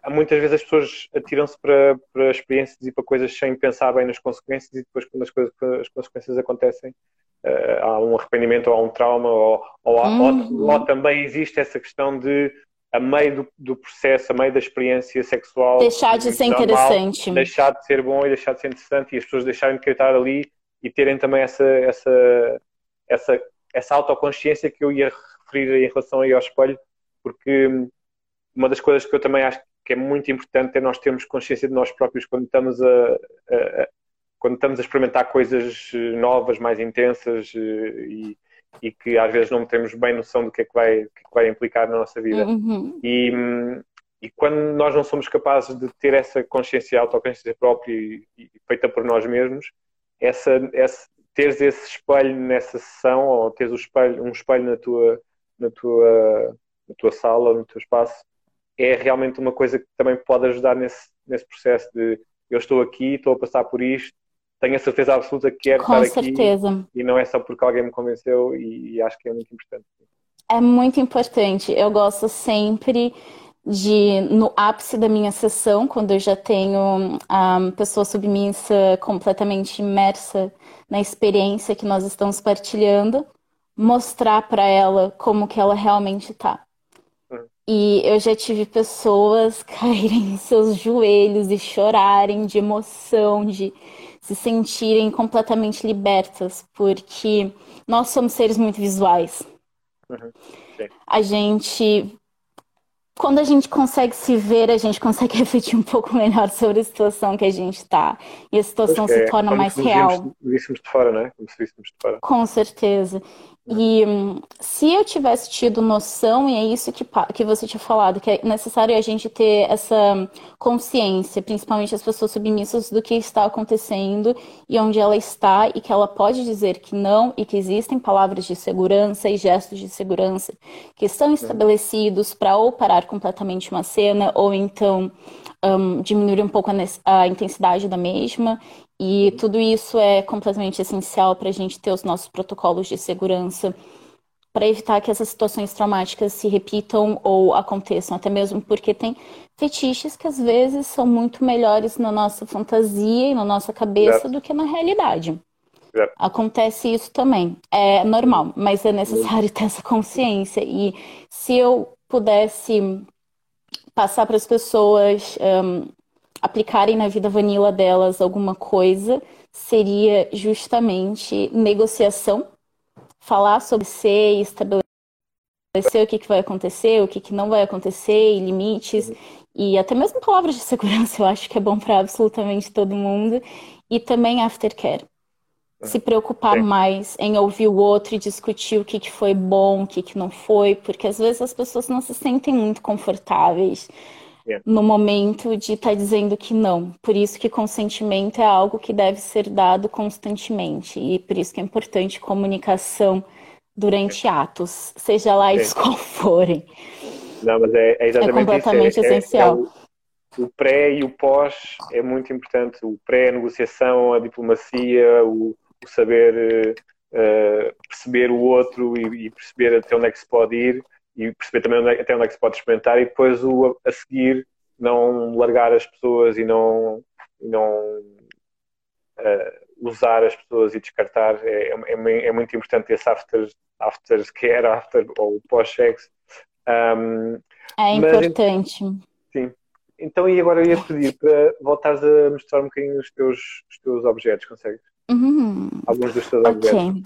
Uh, muitas vezes as pessoas atiram-se para, para experiências e para coisas sem pensar bem nas consequências e depois quando as, coisas, as consequências acontecem uh, há um arrependimento ou há um trauma ou, ou, há, uhum. ou, ou, também existe essa questão de a meio do, do, processo, a meio da experiência sexual deixar de ser normal, interessante deixar de ser bom e deixar de ser interessante e as pessoas deixarem de querer estar ali e terem também essa essa essa, essa autoconsciência que eu ia referir em relação aí ao espelho porque uma das coisas que eu também acho que é muito importante é nós termos consciência de nós próprios quando estamos a, a, a quando estamos a experimentar coisas eh, novas, mais intensas eh, e, e, que às vezes não temos bem noção do que é que vai, que é que vai implicar na nossa vida. Uhum. E, e, quando nós não somos capazes de ter essa consciência, autoconsciência própria e, e, feita por nós mesmos, essa, essa, teres esse espelho nessa sessão ou teres um espelho, um espelho na tua, na tua, na tua sala, no teu espaço, é realmente uma coisa que também pode ajudar nesse, nesse processo de eu estou aqui, estou a passar por isto, tenho a certeza absoluta que quero Com estar certeza. aqui e não é só porque alguém me convenceu e, e, acho que é muito importante. É muito importante. Eu gosto sempre de, no ápice da minha sessão, quando eu já tenho a pessoa submissa completamente imersa na experiência que nós estamos partilhando, mostrar para ela como que ela realmente está. E eu já tive pessoas caírem em seus joelhos e chorarem de emoção, de se sentirem completamente libertas, porque nós somos seres muito visuais. Uhum. A gente quando a gente consegue se ver, a gente consegue refletir um pouco melhor sobre a situação que a gente está. E a situação se é, torna mais real. Víssemos de fora, né? Como se víssemos de fora. Com certeza. E hum, se eu tivesse tido noção, e é isso que, que você tinha falado, que é necessário a gente ter essa consciência, principalmente as pessoas submissas, do que está acontecendo e onde ela está, e que ela pode dizer que não, e que existem palavras de segurança e gestos de segurança que estão estabelecidos para ou parar completamente uma cena, ou então um, diminuir um pouco a, a intensidade da mesma, e tudo isso é completamente essencial para a gente ter os nossos protocolos de segurança para evitar que essas situações traumáticas se repitam ou aconteçam, até mesmo porque tem fetiches que às vezes são muito melhores na nossa fantasia e na nossa cabeça do que na realidade. Acontece isso também. É normal, mas é necessário ter essa consciência. E se eu pudesse passar para as pessoas um, aplicarem na vida vanilla delas alguma coisa, seria justamente negociação, falar sobre ser e estabelecer o que, que vai acontecer, o que, que não vai acontecer, e limites, e até mesmo palavras de segurança, eu acho que é bom para absolutamente todo mundo, e também aftercare. se preocupar Sim. mais em ouvir o outro e discutir o que, que foi bom, o que, que não foi, porque às vezes as pessoas não se sentem muito confortáveis yeah. no momento de estar tá dizendo que não. Por isso que consentimento é algo que deve ser dado constantemente e por isso que é importante comunicação durante atos, seja lá eles qual forem. Não, mas é, é exatamente é completamente isso. É, é essencial. É, o, o pré e o pós é muito importante. O pré, a negociação, a diplomacia, o, o saber uh, perceber o outro e, e, perceber até onde é que se pode ir e perceber também onde é, até onde é que se pode experimentar e depois o, a seguir não largar as pessoas e não, e não uh, usar as pessoas e descartar. É, é, é muito importante esse after, after care, after ou pós-sexo. Um, é importante. Mas, sim. Então, e agora eu ia pedir para voltares a mostrar um bocadinho os teus, os teus objetos, consegues? Uhum. Alguns dos teus okay. objetos.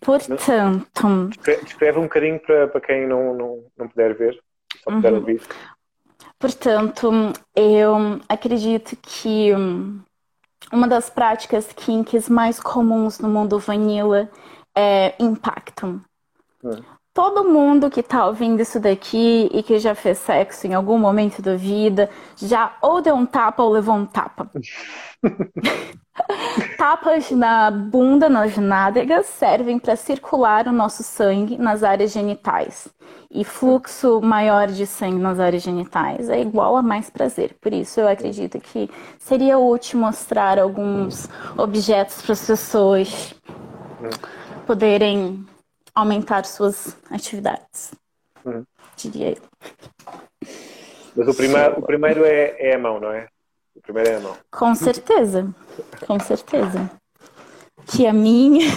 Portanto. Descreve um bocadinho para, para quem não, não, não puder ver, só puder uhum. ouvir. Portanto, eu acredito que uma das práticas kinks mais comuns no mundo vanilla é impacto. Hum. Todo mundo que tá ouvindo isso daqui e que já fez sexo em algum momento da vida já ou deu um tapa ou levou um tapa. Tapas na bunda, nas nádegas, servem para circular o nosso sangue nas áreas genitais. E fluxo maior de sangue nas áreas genitais é igual a mais prazer. Por isso, eu acredito que seria útil mostrar alguns objetos para as pessoas poderem aumentar suas atividades. Uhum. Diria eu. Mas o primeiro, o primeiro é, é a mão, não é? O primeiro é a mão. Com certeza. Com certeza. Tia minha.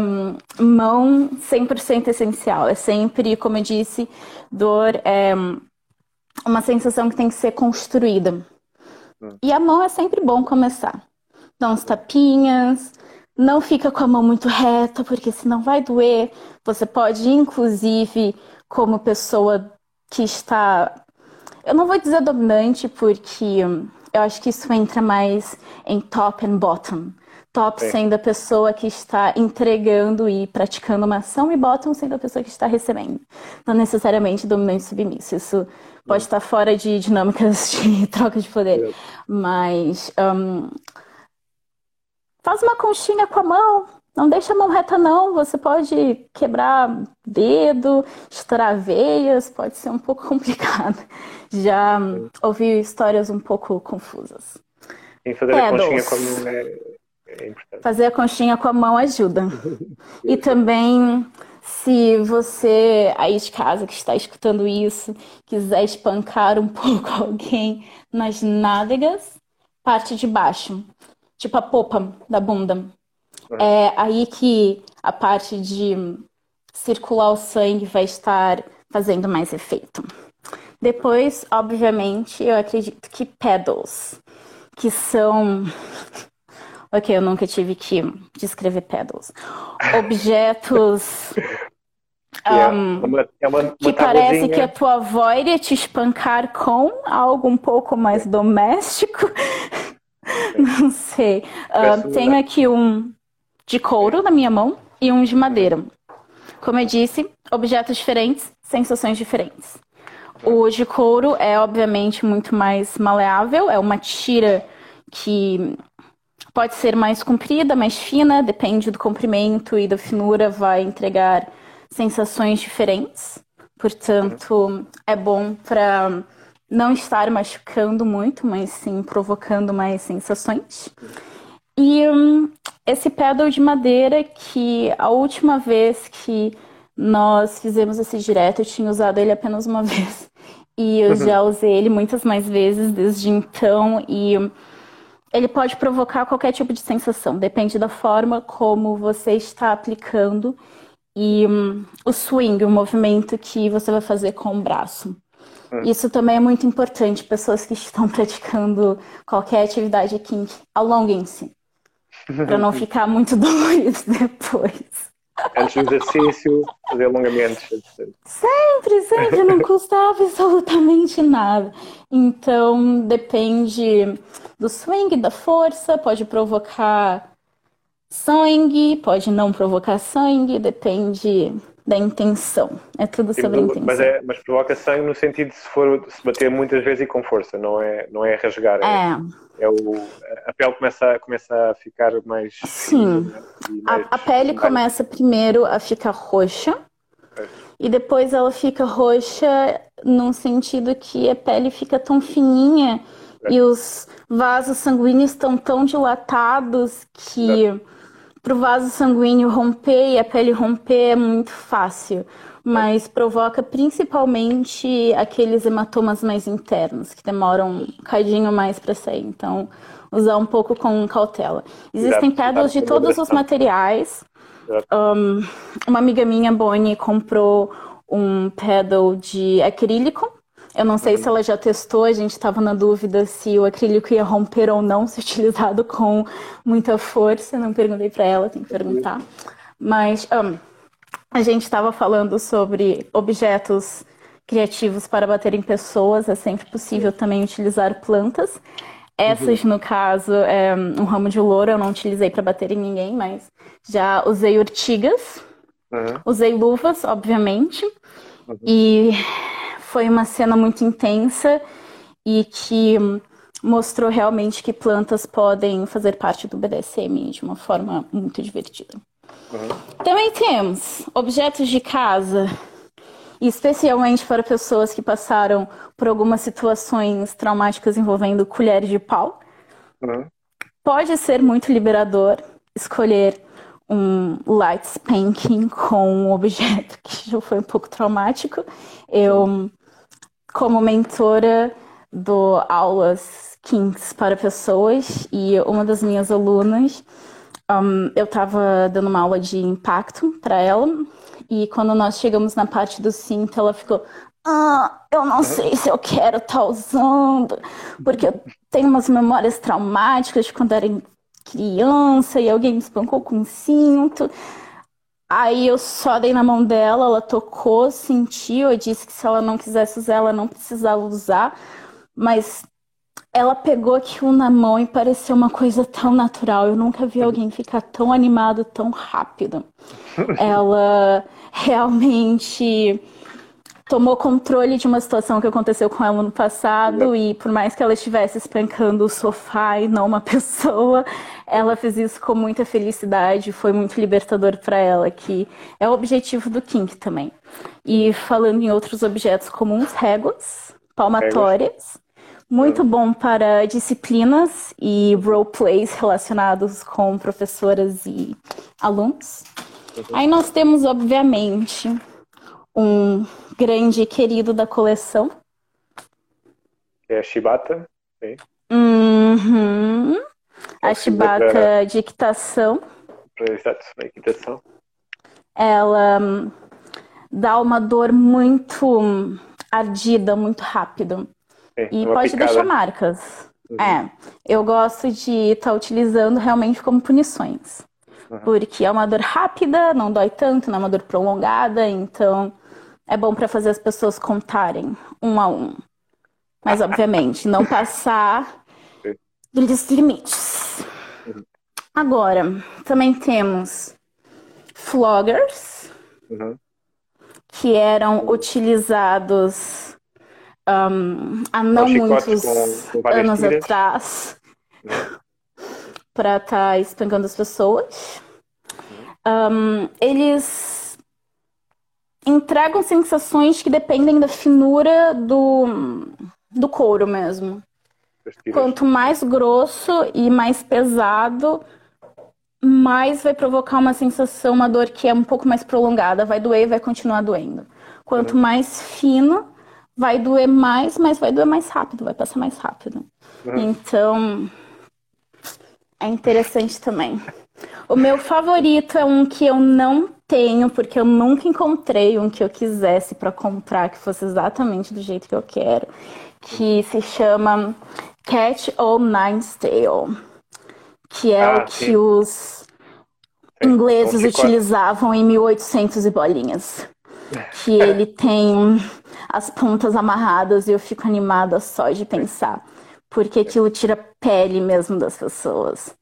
um, mão 100% essencial. É sempre, como eu disse, dor é uma sensação que tem que ser construída. Hum. E a mão é sempre bom começar. Dá uns tapinhas, não fica com a mão muito reta, porque senão vai doer. Você pode, inclusive, como pessoa que está eu não vou dizer dominante porque eu acho que isso entra mais em top and bottom. Top é. sendo a pessoa que está entregando e praticando uma ação, e bottom sendo a pessoa que está recebendo. Não necessariamente dominante e submisso. Isso pode estar fora de dinâmicas de troca de poder. É. Mas um, faz uma conchinha com a mão, não deixa a mão reta, não. Você pode quebrar dedo, estourar veias, pode ser um pouco complicado. Já ouvi histórias um pouco confusas. Sim, fazer a conchinha com a mão é, é importante. Fazer a conchinha com a mão ajuda. e também, se você aí de casa que está escutando isso, quiser espancar um pouco alguém nas nádegas, parte de baixo, tipo a popa da bunda é aí que a parte de circular o sangue vai estar fazendo mais efeito. Depois, obviamente, eu acredito que pedals, que são. Ok, eu nunca tive que descrever pedals. Objetos. Um, é uma, é uma, uma que parece que a tua avó iria te espancar com algo um pouco mais doméstico. Não sei. Uh, tenho aqui um, de couro na minha mão e um de madeira. Como eu disse, objetos diferentes, sensações diferentes. O de couro é obviamente muito mais maleável, é uma tira que pode ser mais comprida, mais fina, depende do comprimento e da finura, vai entregar sensações diferentes. Portanto, é bom para não estar machucando muito, mas sim provocando mais sensações. E hum, esse pedal de madeira que a última vez que nós fizemos esse direto, eu tinha usado ele apenas uma vez. E eu uhum. já usei ele muitas mais vezes desde então. E ele pode provocar qualquer tipo de sensação, depende da forma como você está aplicando e um, o swing, o movimento que você vai fazer com o braço. Uhum. Isso também é muito importante. Pessoas que estão praticando qualquer atividade kink, alonguem-se para não ficar muito dolorido depois. Antes do exercício, fazer alongamentos. Sempre, sempre, não custa absolutamente nada. Então, depende do swing, da força, pode provocar sangue, pode não provocar sangue, depende da intenção. É tudo sobre a intenção. Mas, é, mas provoca sangue no sentido de se for se bater muitas vezes e com força, não é, não é rasgar. É. é, é o, a pele começa, começa a ficar mais. Sim. Mais a, a, pele começa primeiro a ficar roxa. É. E depois ela fica roxa num sentido que a pele fica tão fininha é. e os vasos sanguíneos estão tão dilatados que para o vaso sanguíneo romper e a pele romper é muito fácil, mas provoca principalmente aqueles hematomas mais internos, que demoram um cadinho mais para sair. Então, usar um pouco com cautela. Existem pedras de todos os materiais. Um, uma amiga minha, Bonnie, comprou um pedal de acrílico eu não sei se ela já testou, a gente estava na dúvida se o acrílico ia romper ou não se utilizado com muita força. Não perguntei para ela, tem que perguntar. Mas um, a gente estava falando sobre objetos criativos para bater em pessoas. É sempre possível também utilizar plantas. Essas, no caso, é um ramo de louro, eu não utilizei para bater em ninguém, mas já usei urtigas, uhum. usei luvas, obviamente, uhum. e foi uma cena muito intensa e que mostrou realmente que plantas podem fazer parte do BDSM de uma forma muito divertida. Uhum. Também temos objetos de casa, especialmente para pessoas que passaram por algumas situações traumáticas envolvendo colheres de pau. Uhum. Pode ser muito liberador escolher um light spanking com um objeto que já foi um pouco traumático. Eu como mentora dou aulas Kinks para pessoas e uma das minhas alunas, um, eu estava dando uma aula de impacto para ela e quando nós chegamos na parte do cinto, ela ficou ah, eu não sei se eu quero estar tá usando, porque eu tenho umas memórias traumáticas de quando era criança e alguém me espancou com cinto. Aí eu só dei na mão dela, ela tocou, sentiu, eu disse que se ela não quisesse usar, ela não precisava usar, mas ela pegou aquilo na mão e pareceu uma coisa tão natural. Eu nunca vi alguém ficar tão animado tão rápido. ela realmente tomou controle de uma situação que aconteceu com ela no passado e por mais que ela estivesse espancando o sofá e não uma pessoa, ela fez isso com muita felicidade, foi muito libertador para ela, que é o objetivo do Kink também. E falando em outros objetos comuns, réguas, palmatórias, muito bom para disciplinas e roleplays relacionados com professoras e alunos. Uhum. Aí nós temos, obviamente, um grande querido da coleção. É a Shibata. Sim. Uhum. A Shibata de a equitação. Ela hum, dá uma dor muito ardida, muito rápido. Sim, e pode picada. deixar marcas. Uhum. É, eu gosto de estar tá utilizando realmente como punições. Uhum. Porque é uma dor rápida, não dói tanto, não é uma dor prolongada, então é bom para fazer as pessoas contarem um a um. Mas, obviamente, não passar dos limites. Agora, também temos floggers, uhum. que eram utilizados um, há não muitos com, com anos tiras. atrás uhum. para estar tá espancando as pessoas. Um, eles entregam sensações que dependem da finura do, do couro mesmo. Quanto mais grosso e mais pesado, mais vai provocar uma sensação, uma dor que é um pouco mais prolongada. Vai doer e vai continuar doendo. Quanto uhum. mais fino, vai doer mais, mas vai doer mais rápido, vai passar mais rápido. Uhum. Então, é interessante também. O meu favorito é um que eu não tenho, porque eu nunca encontrei um que eu quisesse para comprar que fosse exatamente do jeito que eu quero, que se chama Cat o Nine's Tale, que é ah, o que sim. os ingleses utilizavam em 1800 e bolinhas. Que ele tem as pontas amarradas e eu fico animada só de pensar. porque aquilo tira a pele mesmo das pessoas.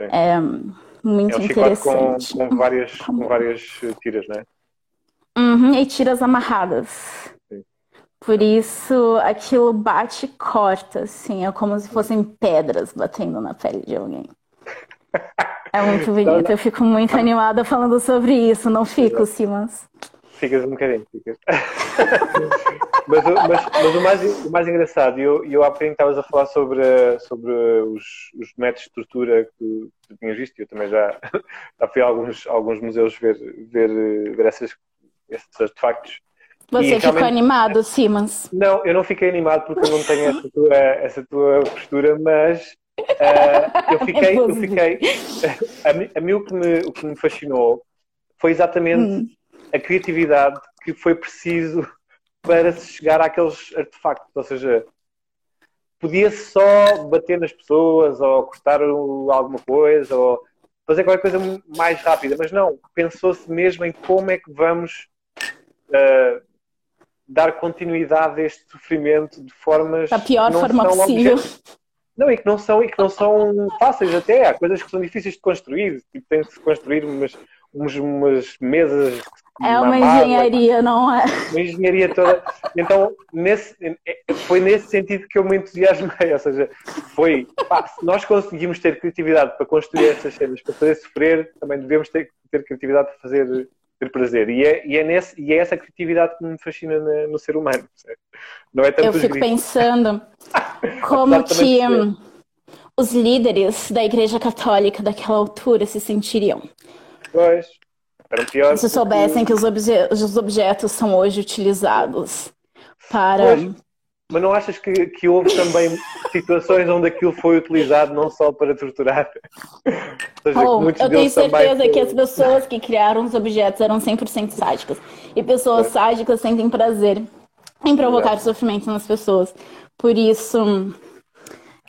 É muito é um interessante. Com, com, várias, com várias tiras, né? Uhum, e tiras amarradas. Sim. Por isso, aquilo bate e corta, assim. É como se fossem pedras batendo na pele de alguém. É muito bonito. Eu fico muito animada falando sobre isso. Não fico, Simas. Ficas um bocadinho, ficas. mas, mas, mas, o, mais, o mais engraçado, e eu, eu há bocadinho estavas a falar sobre, sobre os, os métodos de tortura que tu, tinhas visto, e eu também já, já fui a alguns, alguns museus ver, ver, ver essas, esses artefactos. Você ficou animado, Simons? Não, eu não fiquei animado porque eu não tenho essa tua, essa tua postura, mas uh, eu fiquei, eu fiquei a, mim, a mim o que me, o que me fascinou foi exatamente hum a criatividade que foi preciso para se chegar àqueles artefactos. Ou seja, podia-se só bater nas pessoas ou cortar alguma coisa ou fazer qualquer coisa mais rápida, mas não, pensou-se mesmo em como é que vamos uh, dar continuidade a este sofrimento de formas da pior forma possível. Não, e que não são e que não são fáceis até, há coisas que são difíceis de construir, tipo, tem de se construir umas, umas, umas mesas é uma engenharia, não é? Uma engenharia toda. Então, nesse, foi nesse sentido que eu me entusiasmei. Ou seja, foi, pá, se nós conseguimos ter criatividade para construir essas cenas, para fazer sofrer, também devemos ter, ter criatividade para fazer ter prazer. E é, e é, nesse, e é essa criatividade que me fascina no, no ser humano. Não é tanto Eu fico gritos. pensando como que os líderes da Igreja Católica daquela altura se sentiriam. Pois. Eram piores. Se soubessem que os, obje os objetos são hoje utilizados para. Pois, mas não achas que, que houve também situações onde aquilo foi utilizado não só para torturar? Seja, oh, eu tenho certeza foi... que as pessoas que criaram os objetos eram 100% sádicas. E pessoas é. sádicas sentem prazer em provocar é. sofrimento nas pessoas. Por isso,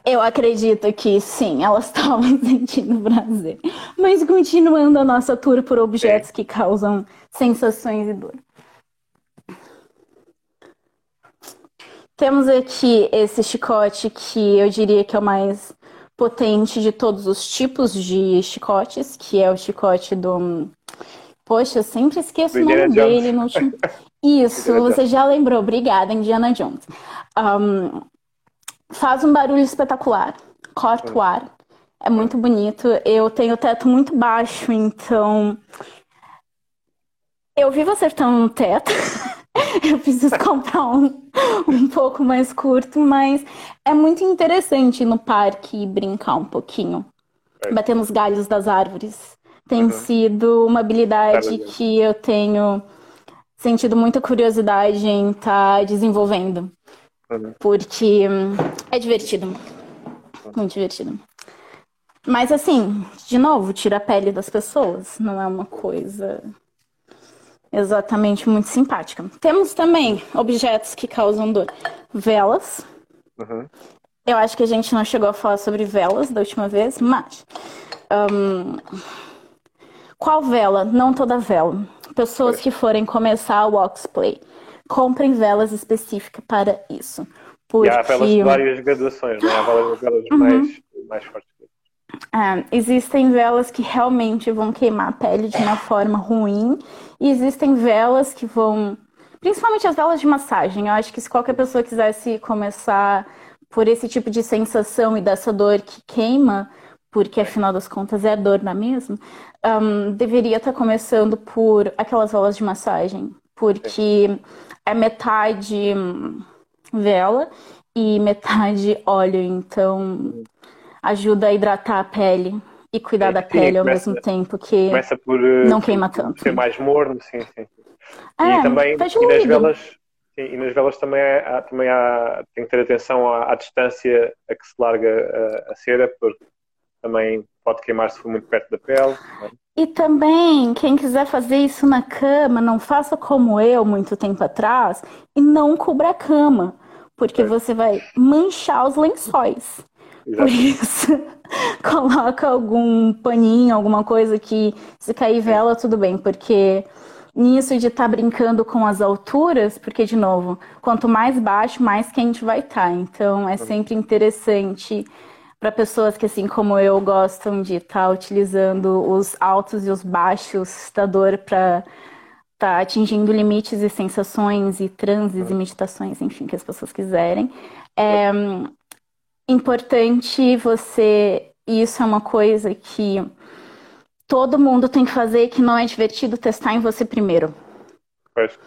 eu acredito que sim, elas estavam sentindo prazer. Mas continuando a nossa tour por objetos que causam sensações e dor. Temos aqui esse chicote que eu diria que é o mais potente de todos os tipos de chicotes, que é o chicote do. Poxa, eu sempre esqueço o nome dele. No... Isso, você já lembrou. Obrigada, Indiana Jones. Um, faz um barulho espetacular, corta o ar, é muito bonito. Eu tenho o teto muito baixo, então eu vivo acertando no teto. eu preciso comprar um, um pouco mais curto, mas é muito interessante ir no parque e brincar um pouquinho. É. Bater nos galhos das árvores. Tem uhum. sido uma habilidade que eu tenho sentido muita curiosidade em estar tá desenvolvendo. Porque hum, é divertido. Muito divertido. Mas assim, de novo, tira a pele das pessoas. Não é uma coisa exatamente muito simpática. Temos também objetos que causam dor. Velas. Uhum. Eu acho que a gente não chegou a falar sobre velas da última vez, mas. Um, qual vela? Não toda vela. Pessoas que forem começar o Oxplay comprem velas específicas para isso. Porque... E há velas de várias graduações, né? há velas, velas uhum. mais, mais fortes. É, existem velas que realmente vão queimar a pele de uma forma ruim, e existem velas que vão. Principalmente as velas de massagem. Eu acho que se qualquer pessoa quisesse começar por esse tipo de sensação e dessa dor que queima, porque afinal das contas é dor na mesma, um, deveria estar começando por aquelas velas de massagem. Porque é metade vela e metade óleo, então ajuda a hidratar a pele e cuidar é, da pele ao começa, mesmo tempo que começa por eh, não queima tanto. Ser mais morno, sim, sim. É, e também e nas velas sim, e nas velas também há, também há tem que ter atenção à, à distância a que se larga a, a cera, porque também pode queimar se for muito perto da pele. É? E também, quem quiser fazer isso na cama, não faça como eu muito tempo atrás e não cubra a cama, porque é. você vai manchar os lençóis. Exato. Por isso, coloca algum paninho, alguma coisa que se cair vela, tudo bem, porque nisso de estar tá brincando com as alturas, porque, de novo, quanto mais baixo, mais quente vai estar. Tá. Então, é sempre interessante para pessoas que, assim como eu, gostam de estar tá utilizando os altos e os baixos da dor para estar tá atingindo limites e sensações e transes e meditações, enfim, que as pessoas quiserem. É importante você. Isso é uma coisa que todo mundo tem que fazer que não é divertido testar em você primeiro. Pois.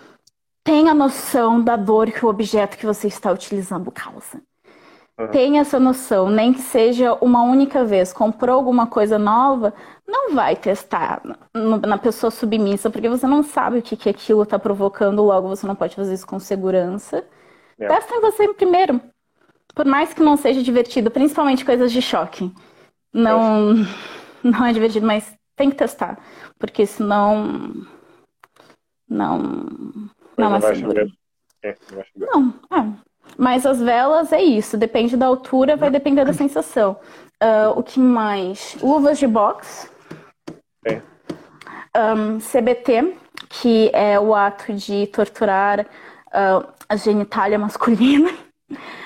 Tenha noção da dor que o objeto que você está utilizando causa. Tenha essa noção, nem que seja uma única vez. Comprou alguma coisa nova, não vai testar na pessoa submissa, porque você não sabe o que, que aquilo está provocando, logo você não pode fazer isso com segurança. Yeah. Testa em você primeiro. Por mais que não seja divertido, principalmente coisas de choque. Não, não é divertido, mas tem que testar, porque senão não não, não é seguro. É, não, é. Mas as velas é isso, depende da altura, vai depender da sensação. Uh, o que mais? Luvas de boxe. Um, CBT, que é o ato de torturar uh, a genitália masculina.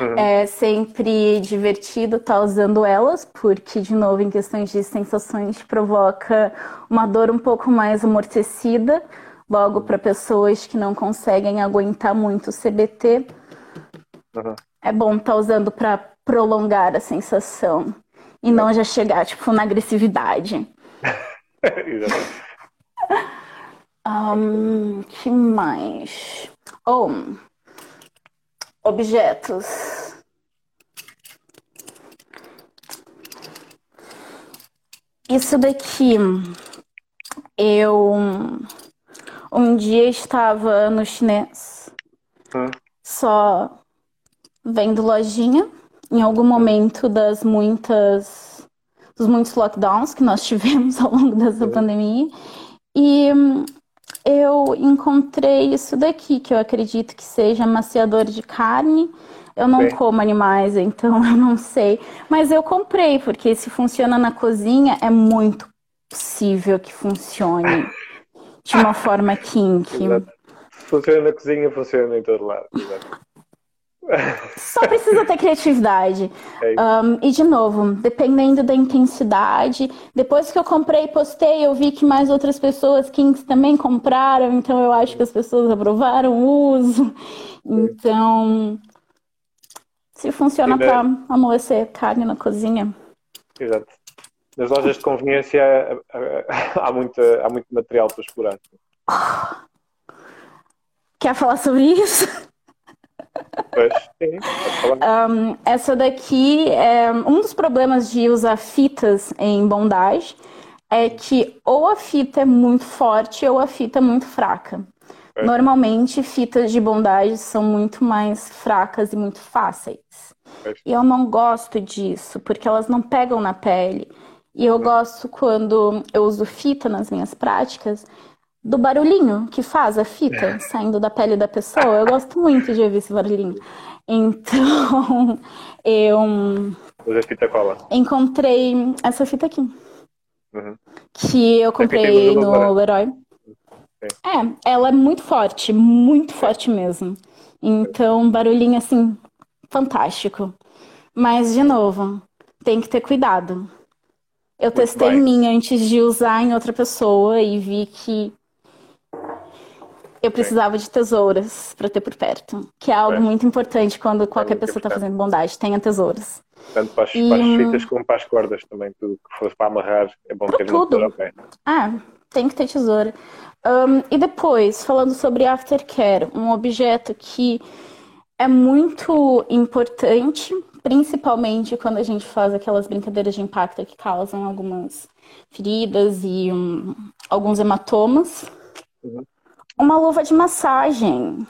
Uhum. É sempre divertido estar tá usando elas, porque, de novo, em questões de sensações, provoca uma dor um pouco mais amortecida, logo para pessoas que não conseguem aguentar muito o CBT. Uhum. É bom estar tá usando para prolongar a sensação e não já chegar, tipo, na agressividade. um, que mais? Oh, objetos. Isso daqui, eu um dia estava no chinês, hum. só vendo lojinha, em algum momento das muitas dos muitos lockdowns que nós tivemos ao longo dessa hum. pandemia, e eu encontrei isso daqui, que eu acredito que seja maciador de carne. Eu não Bem. como animais, então eu não sei. Mas eu comprei, porque se funciona na cozinha, é muito possível que funcione de uma forma kink. Funciona na cozinha, funciona em todo lado. Só precisa ter criatividade. É um, e de novo, dependendo da intensidade. Depois que eu comprei e postei, eu vi que mais outras pessoas Kings também compraram, então eu acho que as pessoas aprovaram o uso. Então, se funciona para amolecer carne na cozinha. Exato. Nas lojas de conveniência há muito, há muito material para explorar. Quer falar sobre isso? Pois, sim, um, essa daqui é um dos problemas de usar fitas em bondage é que ou a fita é muito forte ou a fita é muito fraca. É. Normalmente fitas de bondage são muito mais fracas e muito fáceis. É. E eu não gosto disso, porque elas não pegam na pele. E eu gosto quando eu uso fita nas minhas práticas, do barulhinho que faz a fita é. saindo da pele da pessoa. Eu gosto muito de ouvir esse barulhinho. Então, eu. Usa fita cola. Encontrei essa fita aqui. Uhum. Que eu comprei no Herói. É, ela é muito forte, muito forte mesmo. Então, barulhinho assim, fantástico. Mas, de novo, tem que ter cuidado. Eu muito testei mim antes de usar em outra pessoa e vi que eu precisava de tesouras para ter por perto, que é algo é. muito importante quando é qualquer é pessoa está fazendo bondade, tenha tesouras. Tanto para as, e... para as fitas como para as cordas também, tudo que fosse para amarrar, é bom ter tudo. uma tesoura Ah, tem que ter tesoura. Um, e depois, falando sobre aftercare, um objeto que é muito importante, principalmente quando a gente faz aquelas brincadeiras de impacto que causam algumas feridas e um, alguns hematomas. Uhum. Uma luva de massagem.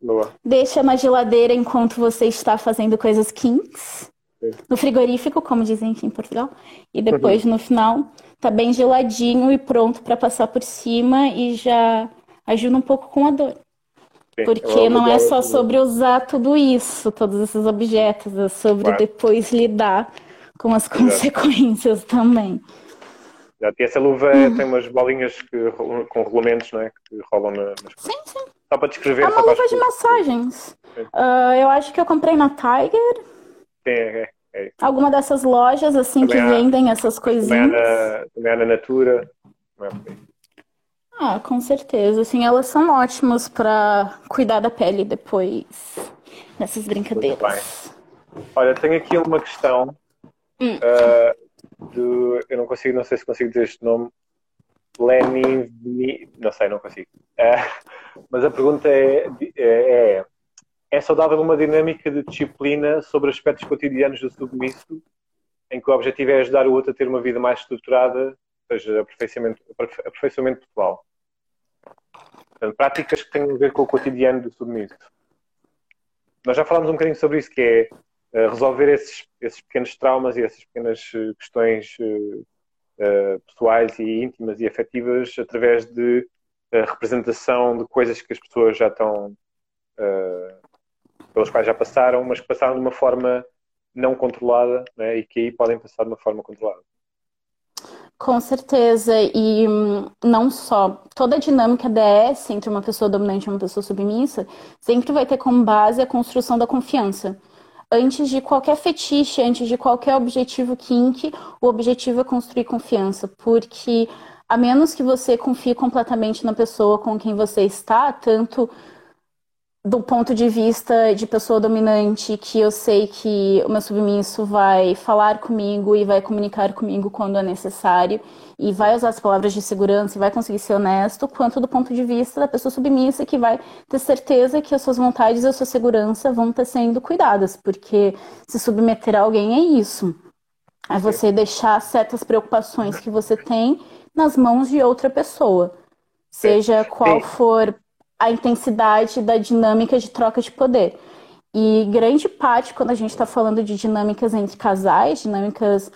Boa. Deixa na geladeira enquanto você está fazendo coisas kinks. Sim. No frigorífico, como dizem aqui em Portugal. E depois, uhum. no final, tá bem geladinho e pronto para passar por cima e já ajuda um pouco com a dor. Sim. Porque não é só sobre usar tudo isso, todos esses objetos, é sobre claro. depois lidar com as consequências também. Já tem essa luva, uhum. tem umas bolinhas que, com regulamentos, não é? Que rolam na, nas Sim, sim. Só para descrever. É uma luva de massagens. Uh, eu acho que eu comprei na Tiger. Sim, é, é. é. Alguma dessas lojas, assim, também que há, vendem essas coisinhas. Também há na, também há na Natura. É ah, com certeza. Assim, elas são ótimas para cuidar da pele depois nessas brincadeiras. Olha, tenho aqui uma questão. Hum. Uh, eu não consigo, não sei se consigo dizer este nome. Lenin, não sei, não consigo. Uh, mas a pergunta é, é, é, é saudável uma dinâmica de disciplina sobre aspectos cotidianos do submisso, em que o objetivo é ajudar o outro a ter uma vida mais estruturada, ou seja, aperfeiçoamento, aperfeiçoamento pessoal. Portanto, práticas que têm a ver com o cotidiano do submisso. Nós já falámos um bocadinho sobre isso, que é resolver esses, esses pequenos traumas e essas pequenas uh, questões uh, pessoais e íntimas e afetivas através de representação de coisas que as pessoas já estão pelas quais já passaram, mas que passaram de uma forma não controlada né, e que aí podem passar de uma forma controlada. Com certeza, e hum, não só. Toda a dinâmica DS entre uma pessoa dominante e uma pessoa submissa sempre vai ter como base a construção da confiança. Antes de qualquer fetiche, antes de qualquer objetivo kink, o objetivo é construir confiança, porque a menos que você confie completamente na pessoa com quem você está, tanto do ponto de vista de pessoa dominante, que eu sei que o meu submisso vai falar comigo e vai comunicar comigo quando é necessário e vai usar as palavras de segurança e vai conseguir ser honesto, quanto do ponto de vista da pessoa submissa que vai ter certeza que as suas vontades e a sua segurança vão estar sendo cuidadas, porque se submeter a alguém é isso. É você deixar certas preocupações que você tem nas mãos de outra pessoa. Seja qual for a intensidade da dinâmica de troca de poder. E grande parte, quando a gente está falando de dinâmicas entre casais, dinâmicas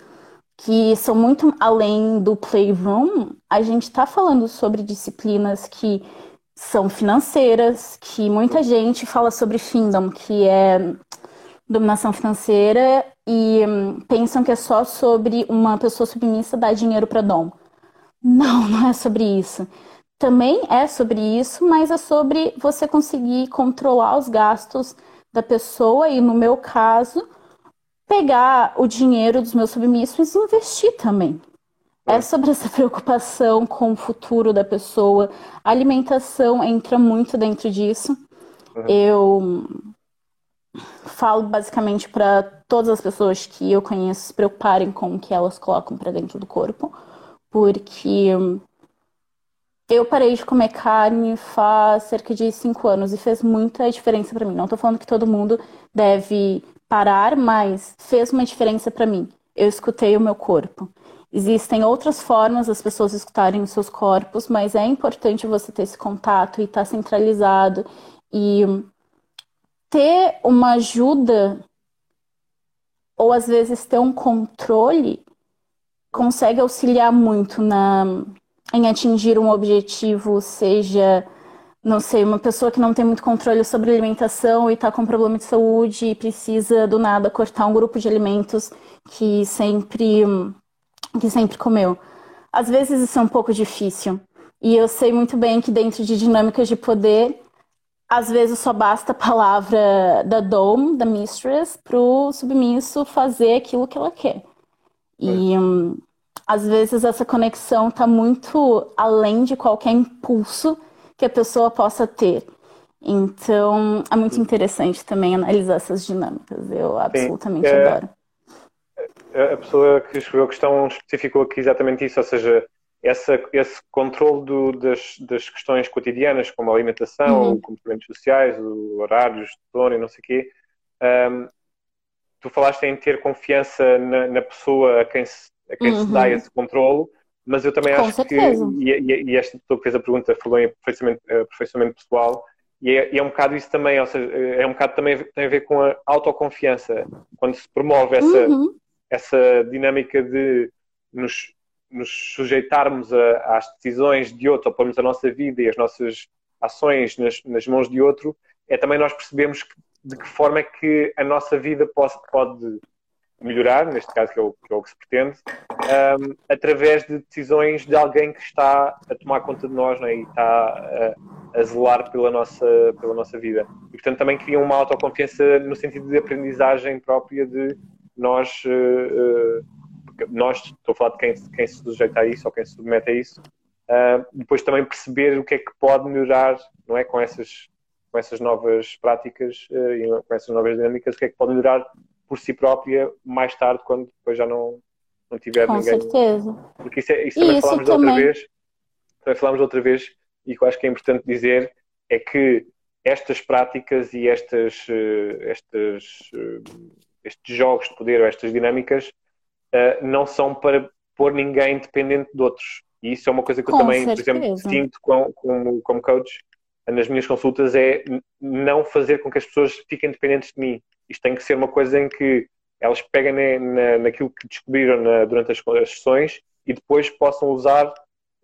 que são muito além do playroom, a gente está falando sobre disciplinas que são financeiras, que muita gente fala sobre Findom, que é dominação financeira, e hum, pensam que é só sobre uma pessoa submissa dar dinheiro para Dom. Não, não é sobre isso também é sobre isso, mas é sobre você conseguir controlar os gastos da pessoa e, no meu caso, pegar o dinheiro dos meus submissos e investir também. É sobre essa preocupação com o futuro da pessoa. A alimentação entra muito dentro disso. Uhum. Eu falo basicamente para todas as pessoas que eu conheço se preocuparem com o que elas colocam para dentro do corpo, porque eu parei de comer carne faz cerca de cinco anos e fez muita diferença para mim. Não estou falando que todo mundo deve parar, mas fez uma diferença para mim. Eu escutei o meu corpo. Existem outras formas das pessoas escutarem os seus corpos, mas é importante você ter esse contato e estar tá centralizado e ter uma ajuda ou às vezes ter um controle consegue auxiliar muito na em atingir um objetivo, seja, não sei, uma pessoa que não tem muito controle sobre alimentação e está com problema de saúde e precisa do nada cortar um grupo de alimentos que sempre que sempre comeu. Às vezes isso é um pouco difícil. E eu sei muito bem que dentro de dinâmicas de poder, às vezes só basta a palavra da dom, da mistress, para o submisso fazer aquilo que ela quer. E, é às vezes essa conexão está muito além de qualquer impulso que a pessoa possa ter. Então, é muito interessante também analisar essas dinâmicas. Eu absolutamente é, adoro. A pessoa que escreveu a questão especificou aqui exatamente isso, ou seja, essa, esse controle do, das, das questões cotidianas, como a alimentação, uhum. comportamentos sociais, horários de sono e não sei o quê. Um, tu falaste em ter confiança na, na pessoa a quem se a quem uhum. se dá esse controle, mas eu também Com acho certeza. que, e, e, esta pessoa que fez a pergunta falou em aperfeiçoamento, aperfeiçoamento pessoal, e é, e é, um bocado isso também, ou seja, é um bocado também tem a ver com a autoconfiança, quando se promove essa, uhum. essa dinâmica de nos, nos sujeitarmos a, às decisões de outro, ou pormos a nossa vida e as nossas ações nas, nas mãos de outro, é também nós percebemos que, de que forma é que a nossa vida pode, pode melhorar, neste caso que é o que, é o que se pretende, um, através de decisões de alguém que está a tomar conta de nós né, e está a, a, zelar pela nossa, pela nossa vida. E, portanto, também cria uma autoconfiança no sentido de aprendizagem própria de nós, uh, uh, nós estou a falar de quem, quem se sujeita a isso ou quem se submete a isso, uh, depois também perceber o que é que pode melhorar não é, com, essas, com essas novas práticas e com essas novas dinâmicas, o que é que pode melhorar por si própria mais tarde, quando depois já não, não tiver Com ninguém. Com certeza. Porque isso, é, isso também isso falámos também. outra vez, também falámos outra vez, e que eu acho que é importante dizer é que estas práticas e estas, eh, estas, eh, estes jogos de poder ou estas dinâmicas eh, não são para pôr ninguém dependente de outros. E isso é uma coisa que eu também, certeza. por exemplo, sinto como, como, como coach nas minhas consultas, é não fazer com que as pessoas fiquem dependentes de mim. Isto tem que ser uma coisa em que elas peguem na, na, naquilo que descobriram na, durante as, as, sessões e depois possam usar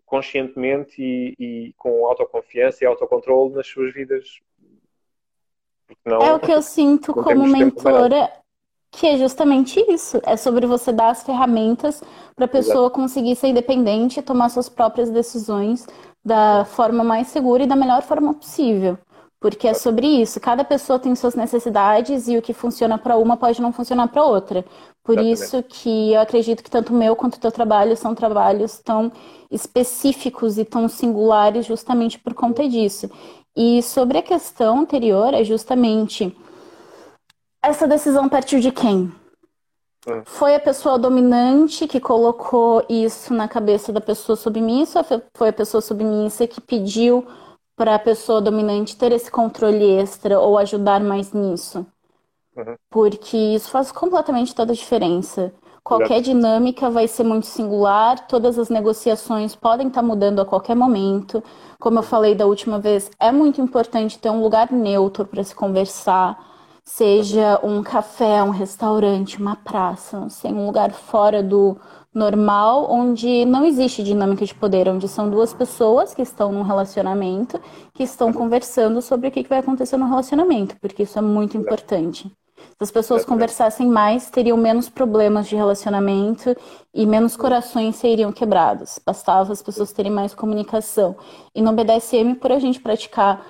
conscientemente e, e com autoconfiança e autocontrole nas suas vidas. Não, é o que eu sinto como mentora, que é justamente isso. É sobre você dar as ferramentas para a pessoa Exato. conseguir ser independente e tomar suas próprias decisões da forma mais segura e da melhor forma possível. Porque é sobre isso. Cada pessoa tem suas necessidades e o que funciona para uma pode não funcionar para outra. Por Exatamente. isso que eu acredito que tanto o meu quanto o teu trabalho são trabalhos tão específicos e tão singulares justamente por conta disso. E sobre a questão anterior, é justamente essa decisão partiu de quem? Hum. Foi a pessoa dominante que colocou isso na cabeça da pessoa submissa? Ou foi a pessoa submissa que pediu para a pessoa dominante ter esse controle extra ou ajudar mais nisso. Uhum. Porque isso faz completamente toda a diferença. Qualquer Exato. dinâmica vai ser muito singular, todas as negociações podem estar tá mudando a qualquer momento. Como eu falei da última vez, é muito importante ter um lugar neutro para se conversar, seja um café, um restaurante, uma praça, não sei, um lugar fora do, normal, onde não existe dinâmica de poder, onde são duas pessoas que estão num relacionamento, que estão conversando sobre o que vai acontecer no relacionamento, porque isso é muito importante. Se as pessoas conversassem mais, teriam menos problemas de relacionamento e menos corações seriam quebrados. Bastava as pessoas terem mais comunicação. E no BDSM, por a gente praticar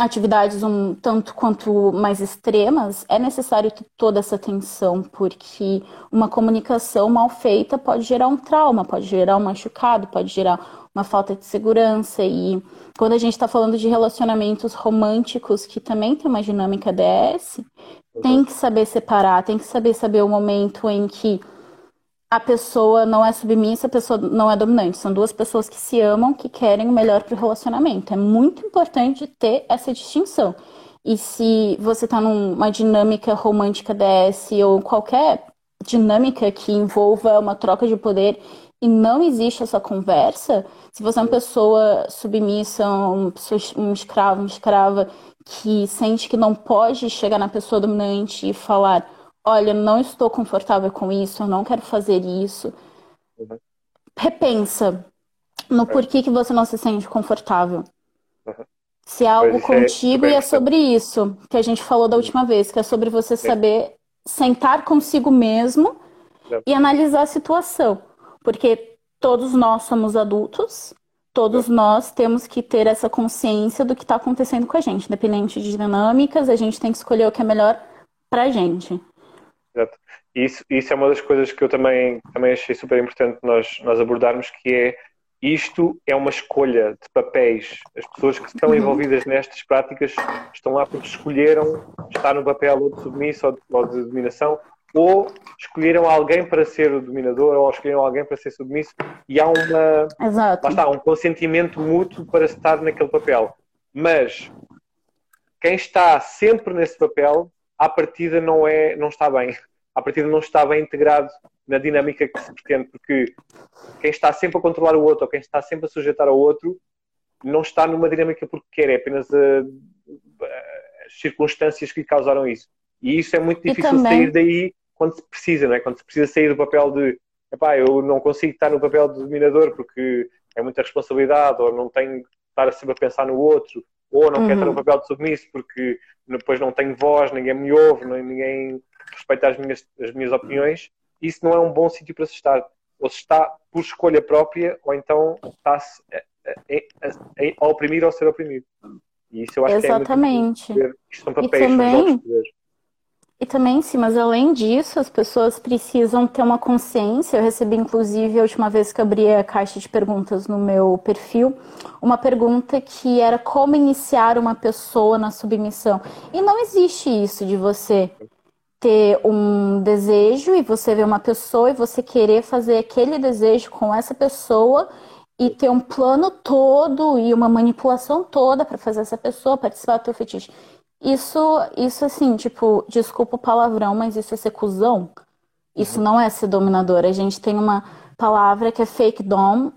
atividades um tanto quanto mais extremas, é necessário toda essa atenção, porque uma comunicação mal feita pode gerar um trauma, pode gerar um machucado, pode gerar uma falta de segurança. E quando a gente está falando de relacionamentos românticos, que também tem uma dinâmica DS, tem que saber separar, tem que saber saber o momento em que a pessoa não é submissa, a pessoa não é dominante. São duas pessoas que se amam, que querem o melhor para o relacionamento. É muito importante ter essa distinção. E se você está numa dinâmica romântica DS ou qualquer dinâmica que envolva uma troca de poder e não existe essa conversa, se você é uma pessoa submissa, um, um escravo, uma escrava que sente que não pode chegar na pessoa dominante e falar olha, não estou confortável com isso, eu não quero fazer isso. Uhum. Repensa no é. porquê que você não se sente confortável. Uhum. Se é algo é contigo e é sobre isso que a gente falou da última vez, que é sobre você saber sentar consigo mesmo e analisar a situação. Porque todos nós somos adultos, todos nós temos que ter essa consciência do que está acontecendo com a gente. Independente de dinâmicas, a gente tem que escolher o que é melhor pra gente. Exato. Isso, isso é uma das coisas que eu também, também achei super importante nós, nós abordarmos, que é isto é uma escolha de papéis. As pessoas que estão uhum. envolvidas nestas práticas estão lá porque escolheram estar no papel ou de submisso ou de, ou de dominação, ou escolheram alguém para ser o dominador, ou escolheram alguém para ser submisso, e há uma, Exato. Lá está, um consentimento mútuo para estar naquele papel. Mas quem está sempre nesse papel à partida não, é, não está bem. À partida não está bem integrado na dinâmica que se pretende, porque quem está sempre a controlar o outro ou quem está sempre a sujeitar ao outro não está numa dinâmica porque quer, é apenas a, a, as circunstâncias que lhe causaram isso. E isso é muito difícil também... sair daí quando se precisa, não é? Quando se precisa sair do papel de epá, eu não consigo estar no papel de dominador porque é muita responsabilidade, ou não tenho que estar sempre a pensar no outro, ou não uhum. quero estar no papel de submisso porque depois não tenho voz, ninguém me ouve, ninguém respeita as minhas, as minhas opiniões, isso não é um bom sítio para se estar. Ou se está por escolha própria, ou então está-se a, a, a, a, oprimir ou ser oprimido. E isso eu acho Exatamente. que é muito Isto são papéis, e também, e também, sim, mas além disso, as pessoas precisam ter uma consciência. Eu recebi, inclusive, a última vez que abri a caixa de perguntas no meu perfil, uma pergunta que era como iniciar uma pessoa na submissão. E não existe isso de você ter um desejo e você ver uma pessoa e você querer fazer aquele desejo com essa pessoa e ter um plano todo e uma manipulação toda para fazer essa pessoa participar do teu fetiche. Isso, isso assim, tipo, desculpa o palavrão, mas isso é ser cuzão. Isso não é ser dominador. A gente tem uma palavra que é fake dom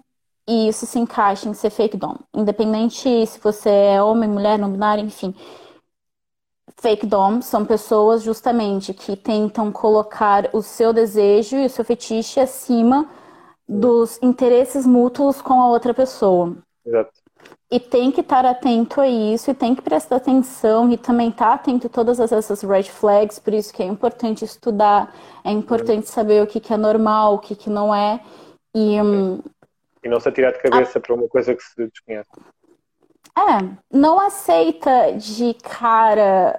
e isso se encaixa em ser fake dom. Independente se você é homem, mulher, não binário, enfim. Fake dom são pessoas justamente que tentam colocar o seu desejo e o seu fetiche acima dos interesses mútuos com a outra pessoa. Exato. E tem que estar atento a isso, e tem que prestar atenção, e também estar tá atento a todas essas red flags, por isso que é importante estudar, é importante saber o que, que é normal, o que, que não é. E, um, e não se atirar de cabeça a... para uma coisa que se desconhece. É, não aceita de cara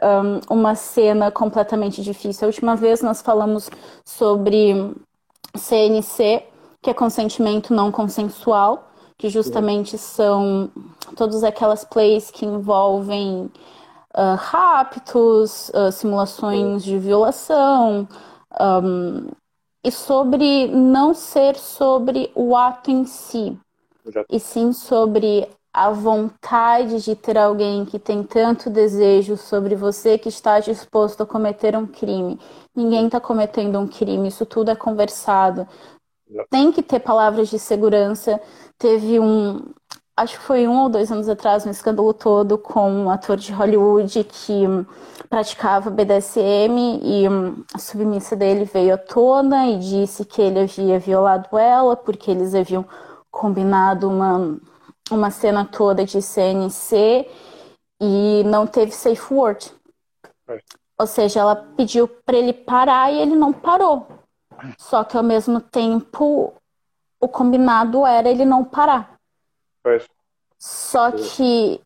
um, uma cena completamente difícil. A última vez nós falamos sobre CNC, que é consentimento não consensual que justamente são todas aquelas plays que envolvem uh, raptos, uh, simulações de violação, um, e sobre não ser sobre o ato em si, e sim sobre a vontade de ter alguém que tem tanto desejo sobre você que está disposto a cometer um crime. Ninguém está cometendo um crime, isso tudo é conversado. Tem que ter palavras de segurança, Teve um, acho que foi um ou dois anos atrás, um escândalo todo com um ator de Hollywood que praticava BDSM e hum, a submissa dele veio à tona e disse que ele havia violado ela porque eles haviam combinado uma, uma cena toda de CNC e não teve safe word. É. Ou seja, ela pediu para ele parar e ele não parou. Só que ao mesmo tempo o combinado era ele não parar. Pois. Só que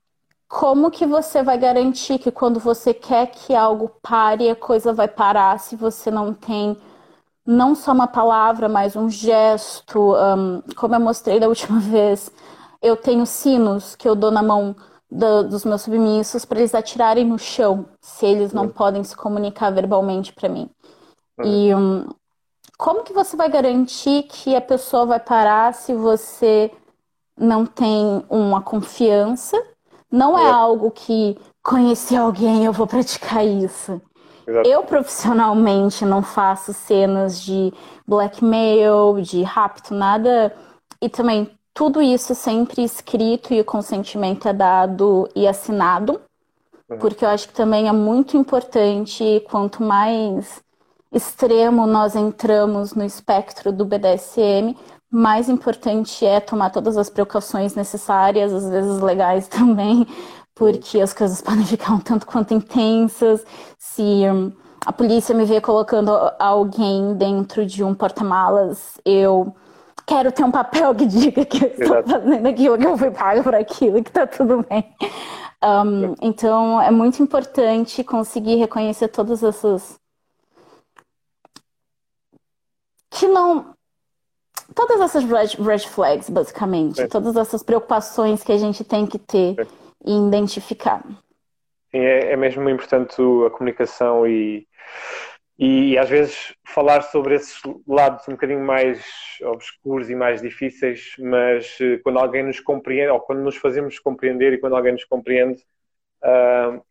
como que você vai garantir que quando você quer que algo pare, a coisa vai parar se você não tem não só uma palavra, mas um gesto? Um, como eu mostrei da última vez, eu tenho sinos que eu dou na mão do, dos meus submissos para eles atirarem no chão, se eles não uhum. podem se comunicar verbalmente para mim. Uhum. E um, como que você vai garantir que a pessoa vai parar se você não tem uma confiança? Não é, é. algo que conheci alguém, eu vou praticar isso. Exato. Eu profissionalmente não faço cenas de blackmail, de rapto, nada. E também tudo isso sempre escrito e o consentimento é dado e assinado. Uhum. Porque eu acho que também é muito importante, quanto mais extremo nós entramos no espectro do BDSM, mais importante é tomar todas as precauções necessárias, às vezes legais também, porque as coisas podem ficar um tanto quanto intensas. Se hum, a polícia me vê colocando alguém dentro de um porta-malas, eu quero ter um papel que diga que eu estou fazendo aquilo, que eu fui pago por aquilo, que está tudo bem. Um, então, é muito importante conseguir reconhecer todas essas que não. Todas essas red, red flags, basicamente. É. Todas essas preocupações que a gente tem que ter é. e identificar. Sim, é, é mesmo importante a comunicação e, e às vezes falar sobre esses lados um bocadinho mais obscuros e mais difíceis, mas eh, quando alguém nos compreende, ou quando nos fazemos compreender e quando alguém nos compreende, uh, uh,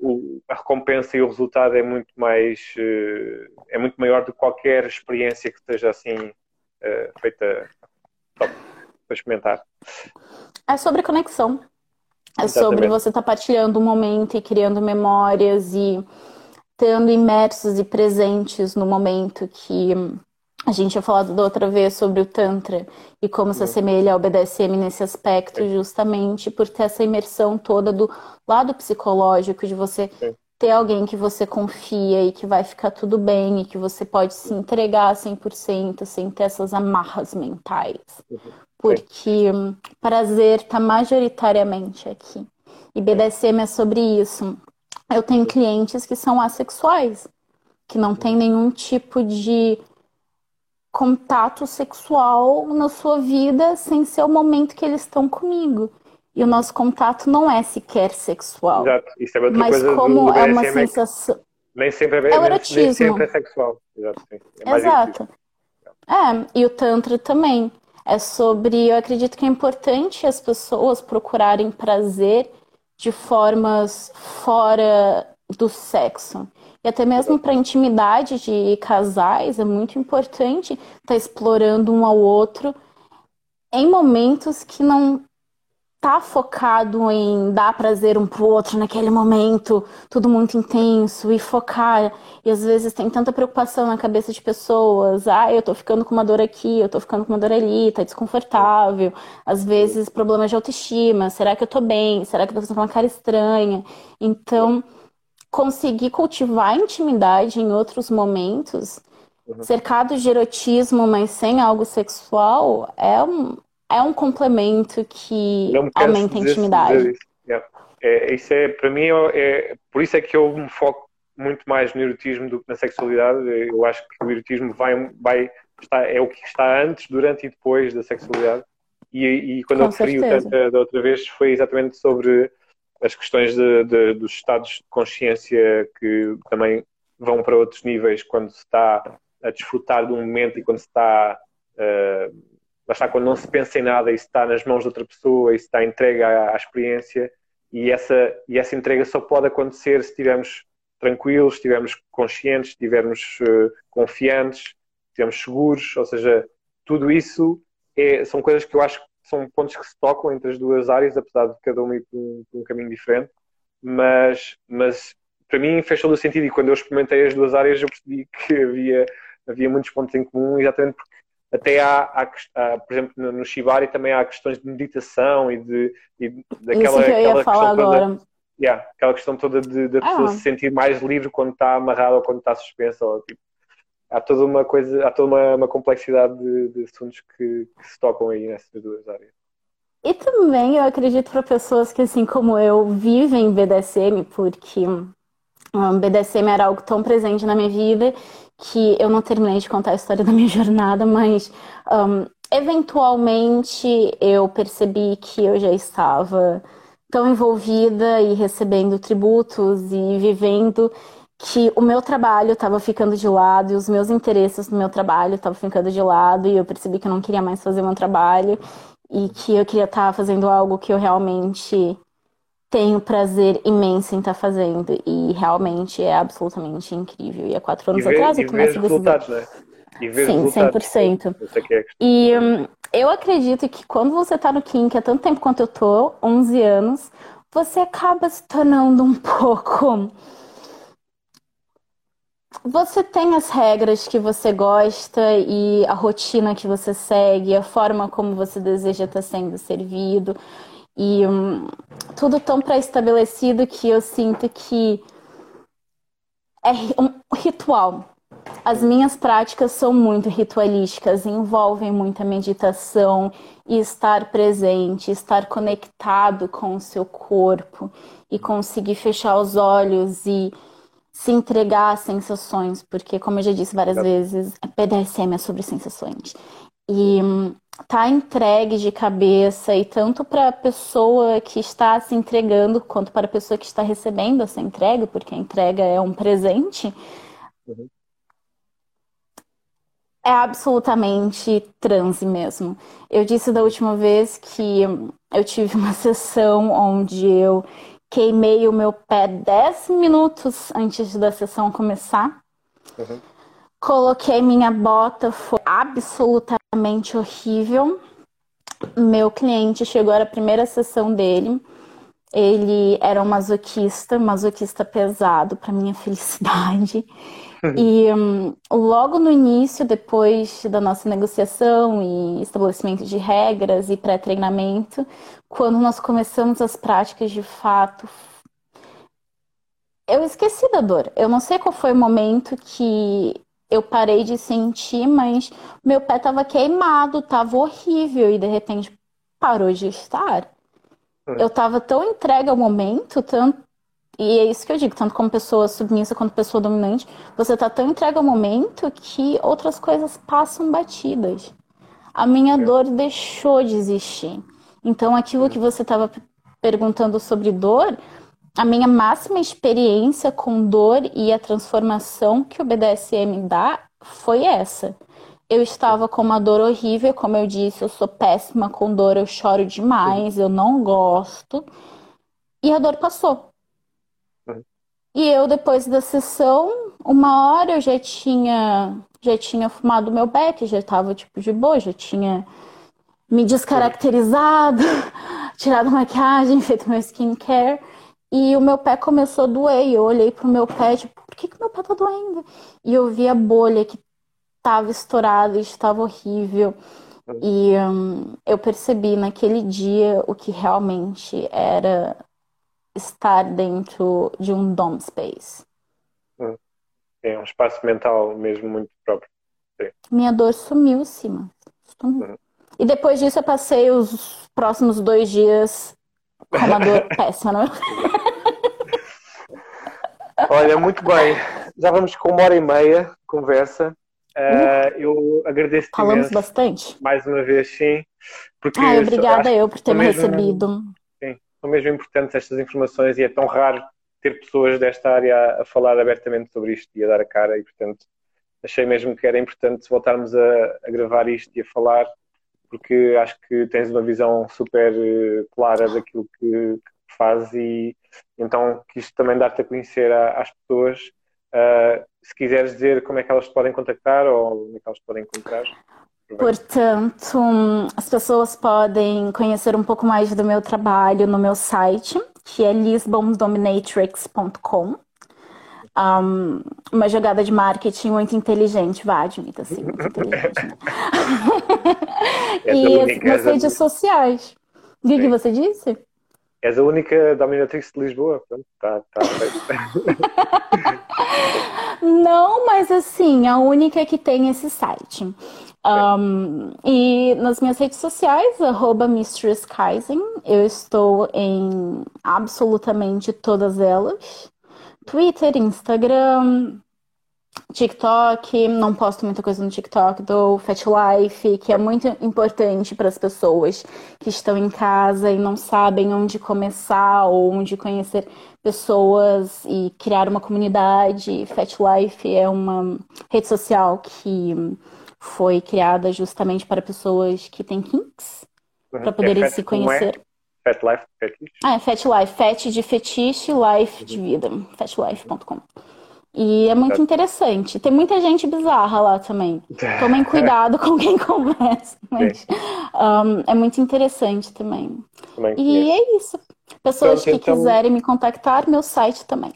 o, a recompensa e o resultado é muito mais uh, é muito maior do que qualquer experiência que esteja assim uh, feita para experimentar. É sobre conexão. É Exatamente. sobre você estar tá partilhando um momento e criando memórias e estando imersos e presentes no momento que a gente tinha falado da outra vez sobre o Tantra e como se uhum. assemelha ao BDSM nesse aspecto, justamente por ter essa imersão toda do lado psicológico, de você ter alguém que você confia e que vai ficar tudo bem e que você pode se entregar 100% sem ter essas amarras mentais. Porque hum, prazer está majoritariamente aqui. E BDSM é sobre isso. Eu tenho clientes que são assexuais, que não tem nenhum tipo de contato sexual na sua vida sem ser o momento que eles estão comigo. E o nosso contato não é sequer sexual. Exato. Isso é outra mas coisa como é uma sensação. Nem sempre é, é o erotismo. Nem sempre é sexual. Exato. É Exato. É, e o Tantra também. É sobre. Eu acredito que é importante as pessoas procurarem prazer de formas fora do sexo. E até mesmo para intimidade de casais é muito importante estar tá explorando um ao outro em momentos que não tá focado em dar prazer um pro outro naquele momento, tudo muito intenso e focar. E às vezes tem tanta preocupação na cabeça de pessoas. Ah, eu tô ficando com uma dor aqui, eu tô ficando com uma dor ali, tá desconfortável. Às vezes problemas de autoestima. Será que eu tô bem? Será que eu tô fazendo uma cara estranha? Então, conseguir cultivar intimidade em outros momentos, uhum. cercado de erotismo, mas sem algo sexual, é um, é um complemento que aumenta a intimidade. Isso. Yeah. É, isso é, para mim, é, por isso é que eu me foco muito mais no erotismo do que na sexualidade. Eu acho que o erotismo vai, vai está, é o que está antes, durante e depois da sexualidade. E, e quando Com eu referi o da outra vez foi exatamente sobre as questões de, de, dos estados de consciência que também vão para outros níveis quando se está a desfrutar de um momento e quando se está uh, está quando não se pensa em nada e está nas mãos de outra pessoa e está entregue à, à, experiência. E essa, e essa entrega só pode acontecer se estivermos tranquilos, estivermos conscientes, estivermos uh, confiantes, estivermos seguros, ou seja, tudo isso é, são coisas que eu acho são pontos que se tocam entre as duas áreas, apesar de cada uma ir por um, por um caminho diferente, mas, mas para mim fez todo o sentido e quando eu experimentei as duas áreas eu percebi que havia, havia muitos pontos em comum, exatamente porque até há, há, há, por exemplo, no, Shibari também há questões de meditação e de e daquela, Isso que eu ia falar agora. Toda, yeah, aquela questão toda de, de a pessoa ah. se sentir mais livre quando está amarrada ou quando está suspensa. Ou, tipo, há toda uma coisa, há toda uma, uma complexidade de, de assuntos que, que, se tocam aí nessas duas áreas. E também eu acredito para pessoas que, assim como eu, vivem BDSM, porque um, BDSM era algo tão presente na minha vida que eu não terminei de contar a história da minha jornada, mas um, eventualmente eu percebi que eu já estava tão envolvida e recebendo tributos e vivendo que o meu trabalho estava ficando de lado e os meus interesses no meu trabalho estavam ficando de lado e eu percebi que eu não queria mais fazer meu trabalho e que eu queria estar fazendo algo que eu realmente tenho prazer imenso em estar fazendo e realmente é absolutamente incrível. E há quatro anos ver, atrás eu comecei a resultados, né? E ver Sim, resultados. 100%. É e hum, eu acredito que quando você está no Kink há tanto tempo quanto eu tô, 11 anos, você acaba se tornando um pouco você tem as regras que você gosta e a rotina que você segue, a forma como você deseja estar sendo servido. E hum, tudo tão pré-estabelecido que eu sinto que é um ritual. As minhas práticas são muito ritualísticas, envolvem muita meditação e estar presente, estar conectado com o seu corpo e conseguir fechar os olhos e se entregar às sensações, porque, como eu já disse várias vezes, a PDSM é sobre sensações. E tá entregue de cabeça, e tanto para a pessoa que está se entregando, quanto para a pessoa que está recebendo essa entrega, porque a entrega é um presente. Uhum. É absolutamente transe mesmo. Eu disse da última vez que eu tive uma sessão onde eu queimei o meu pé 10 minutos antes da sessão começar. Uhum. Coloquei minha bota, foi absolutamente horrível. Meu cliente chegou à primeira sessão dele. Ele era um masoquista, masoquista pesado, para minha felicidade. E um, logo no início, depois da nossa negociação e estabelecimento de regras e pré-treinamento, quando nós começamos as práticas de fato, eu esqueci da dor. Eu não sei qual foi o momento que eu parei de sentir, mas meu pé tava queimado, tava horrível e de repente parou de estar. Hum. Eu tava tão entregue ao momento, tanto e é isso que eu digo, tanto como pessoa submissa quanto pessoa dominante, você tá tão entregue ao momento que outras coisas passam batidas. A minha é. dor deixou de existir. Então, aquilo que você estava perguntando sobre dor, a minha máxima experiência com dor e a transformação que o BDSM dá foi essa. Eu estava com uma dor horrível, como eu disse, eu sou péssima com dor, eu choro demais, eu não gosto. E a dor passou. E eu, depois da sessão, uma hora eu já tinha, já tinha fumado meu beck, já estava tipo de boa, já tinha me descaracterizado, tirado maquiagem, feito meu skincare. E o meu pé começou a doer. E eu olhei pro meu pé, tipo, por que, que meu pé tá doendo? E eu vi a bolha que estava estourada estava horrível. E um, eu percebi naquele dia o que realmente era estar dentro de um dom space. Hum. É um espaço mental mesmo muito próprio. Sim. Minha dor sumiu, sim. Sumiu. Hum. E depois disso eu passei os próximos dois dias com uma dor péssima. Não? É? Olha, muito bem. Já vamos com uma hora e meia de conversa. Uh, eu agradeço Falamos bastante. Mais uma vez, sim. Porque Ai, obrigada eu por ter me recebido. São mesmo importantes estas informações e é tão raro ter pessoas desta área a falar abertamente sobre isto e a dar a cara e, portanto, achei mesmo que era importante voltarmos a, a gravar isto e a falar porque acho que tens uma visão super eh, clara daquilo que, que fazes e então quis também dar-te a conhecer a, às pessoas. Uh, se quiseres dizer como é que elas te podem contactar ou onde é que elas te podem encontrar. Portanto, as pessoas podem conhecer um pouco mais do meu trabalho no meu site, que é lisbondominatrix.com um, uma jogada de marketing muito inteligente, vá, admita assim, muito inteligente. Né? e as, nas redes sociais. O que, que você disse? És a única dominatrix de Lisboa, pronto, tá, tá Não, mas assim, a única que tem esse site. Um, e nas minhas redes sociais, arroba eu estou em absolutamente todas elas. Twitter, Instagram, TikTok, não posto muita coisa no TikTok, do Fat Life, que é muito importante para as pessoas que estão em casa e não sabem onde começar ou onde conhecer pessoas e criar uma comunidade. Fat Life é uma rede social que foi criada justamente para pessoas que têm kinks, uhum. para poderem é se conhecer. Fat Life Fetiche? Ah, é Fat Life. Fat de fetiche, life de vida. Fatlife.com. E é muito interessante. Tem muita gente bizarra lá também. Tomem cuidado com quem conversa. Mas um, é muito interessante também. também e é isso. Pessoas então, que então... quiserem me contactar, meu site também.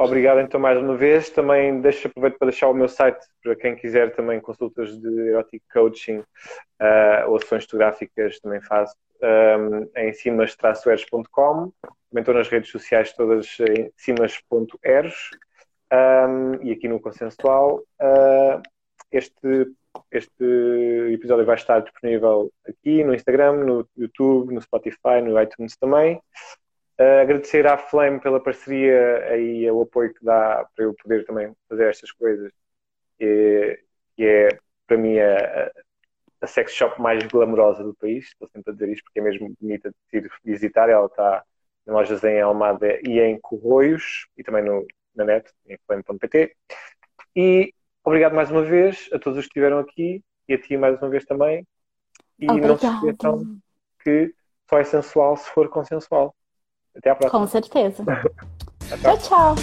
Obrigado então mais uma vez. Também deixo aproveito para deixar o meu site para quem quiser também consultas de erotic coaching uh, ou ações fotográficas também faço um, em cimas-eros.com. Também estou nas redes sociais todas em cimas.eros um, e aqui no Consensual. Uh, este, este episódio vai estar disponível aqui no Instagram, no YouTube, no Spotify, no iTunes também. Uh, agradecer à Flame pela parceria e o apoio que dá para eu poder também fazer estas coisas. E, e é, para mim, a, a sex shop mais glamourosa do país. Estou sempre a dizer isto porque é mesmo bonita de ir visitar. Ela está em lojas em Almada e em Corroios e também no, na net, em flame.pt. E obrigado mais uma vez a todos os que estiveram aqui e a ti mais uma vez também. E não se esqueçam que só é sensual se for consensual. Até à próxima. Com certeza. tchau, tchau.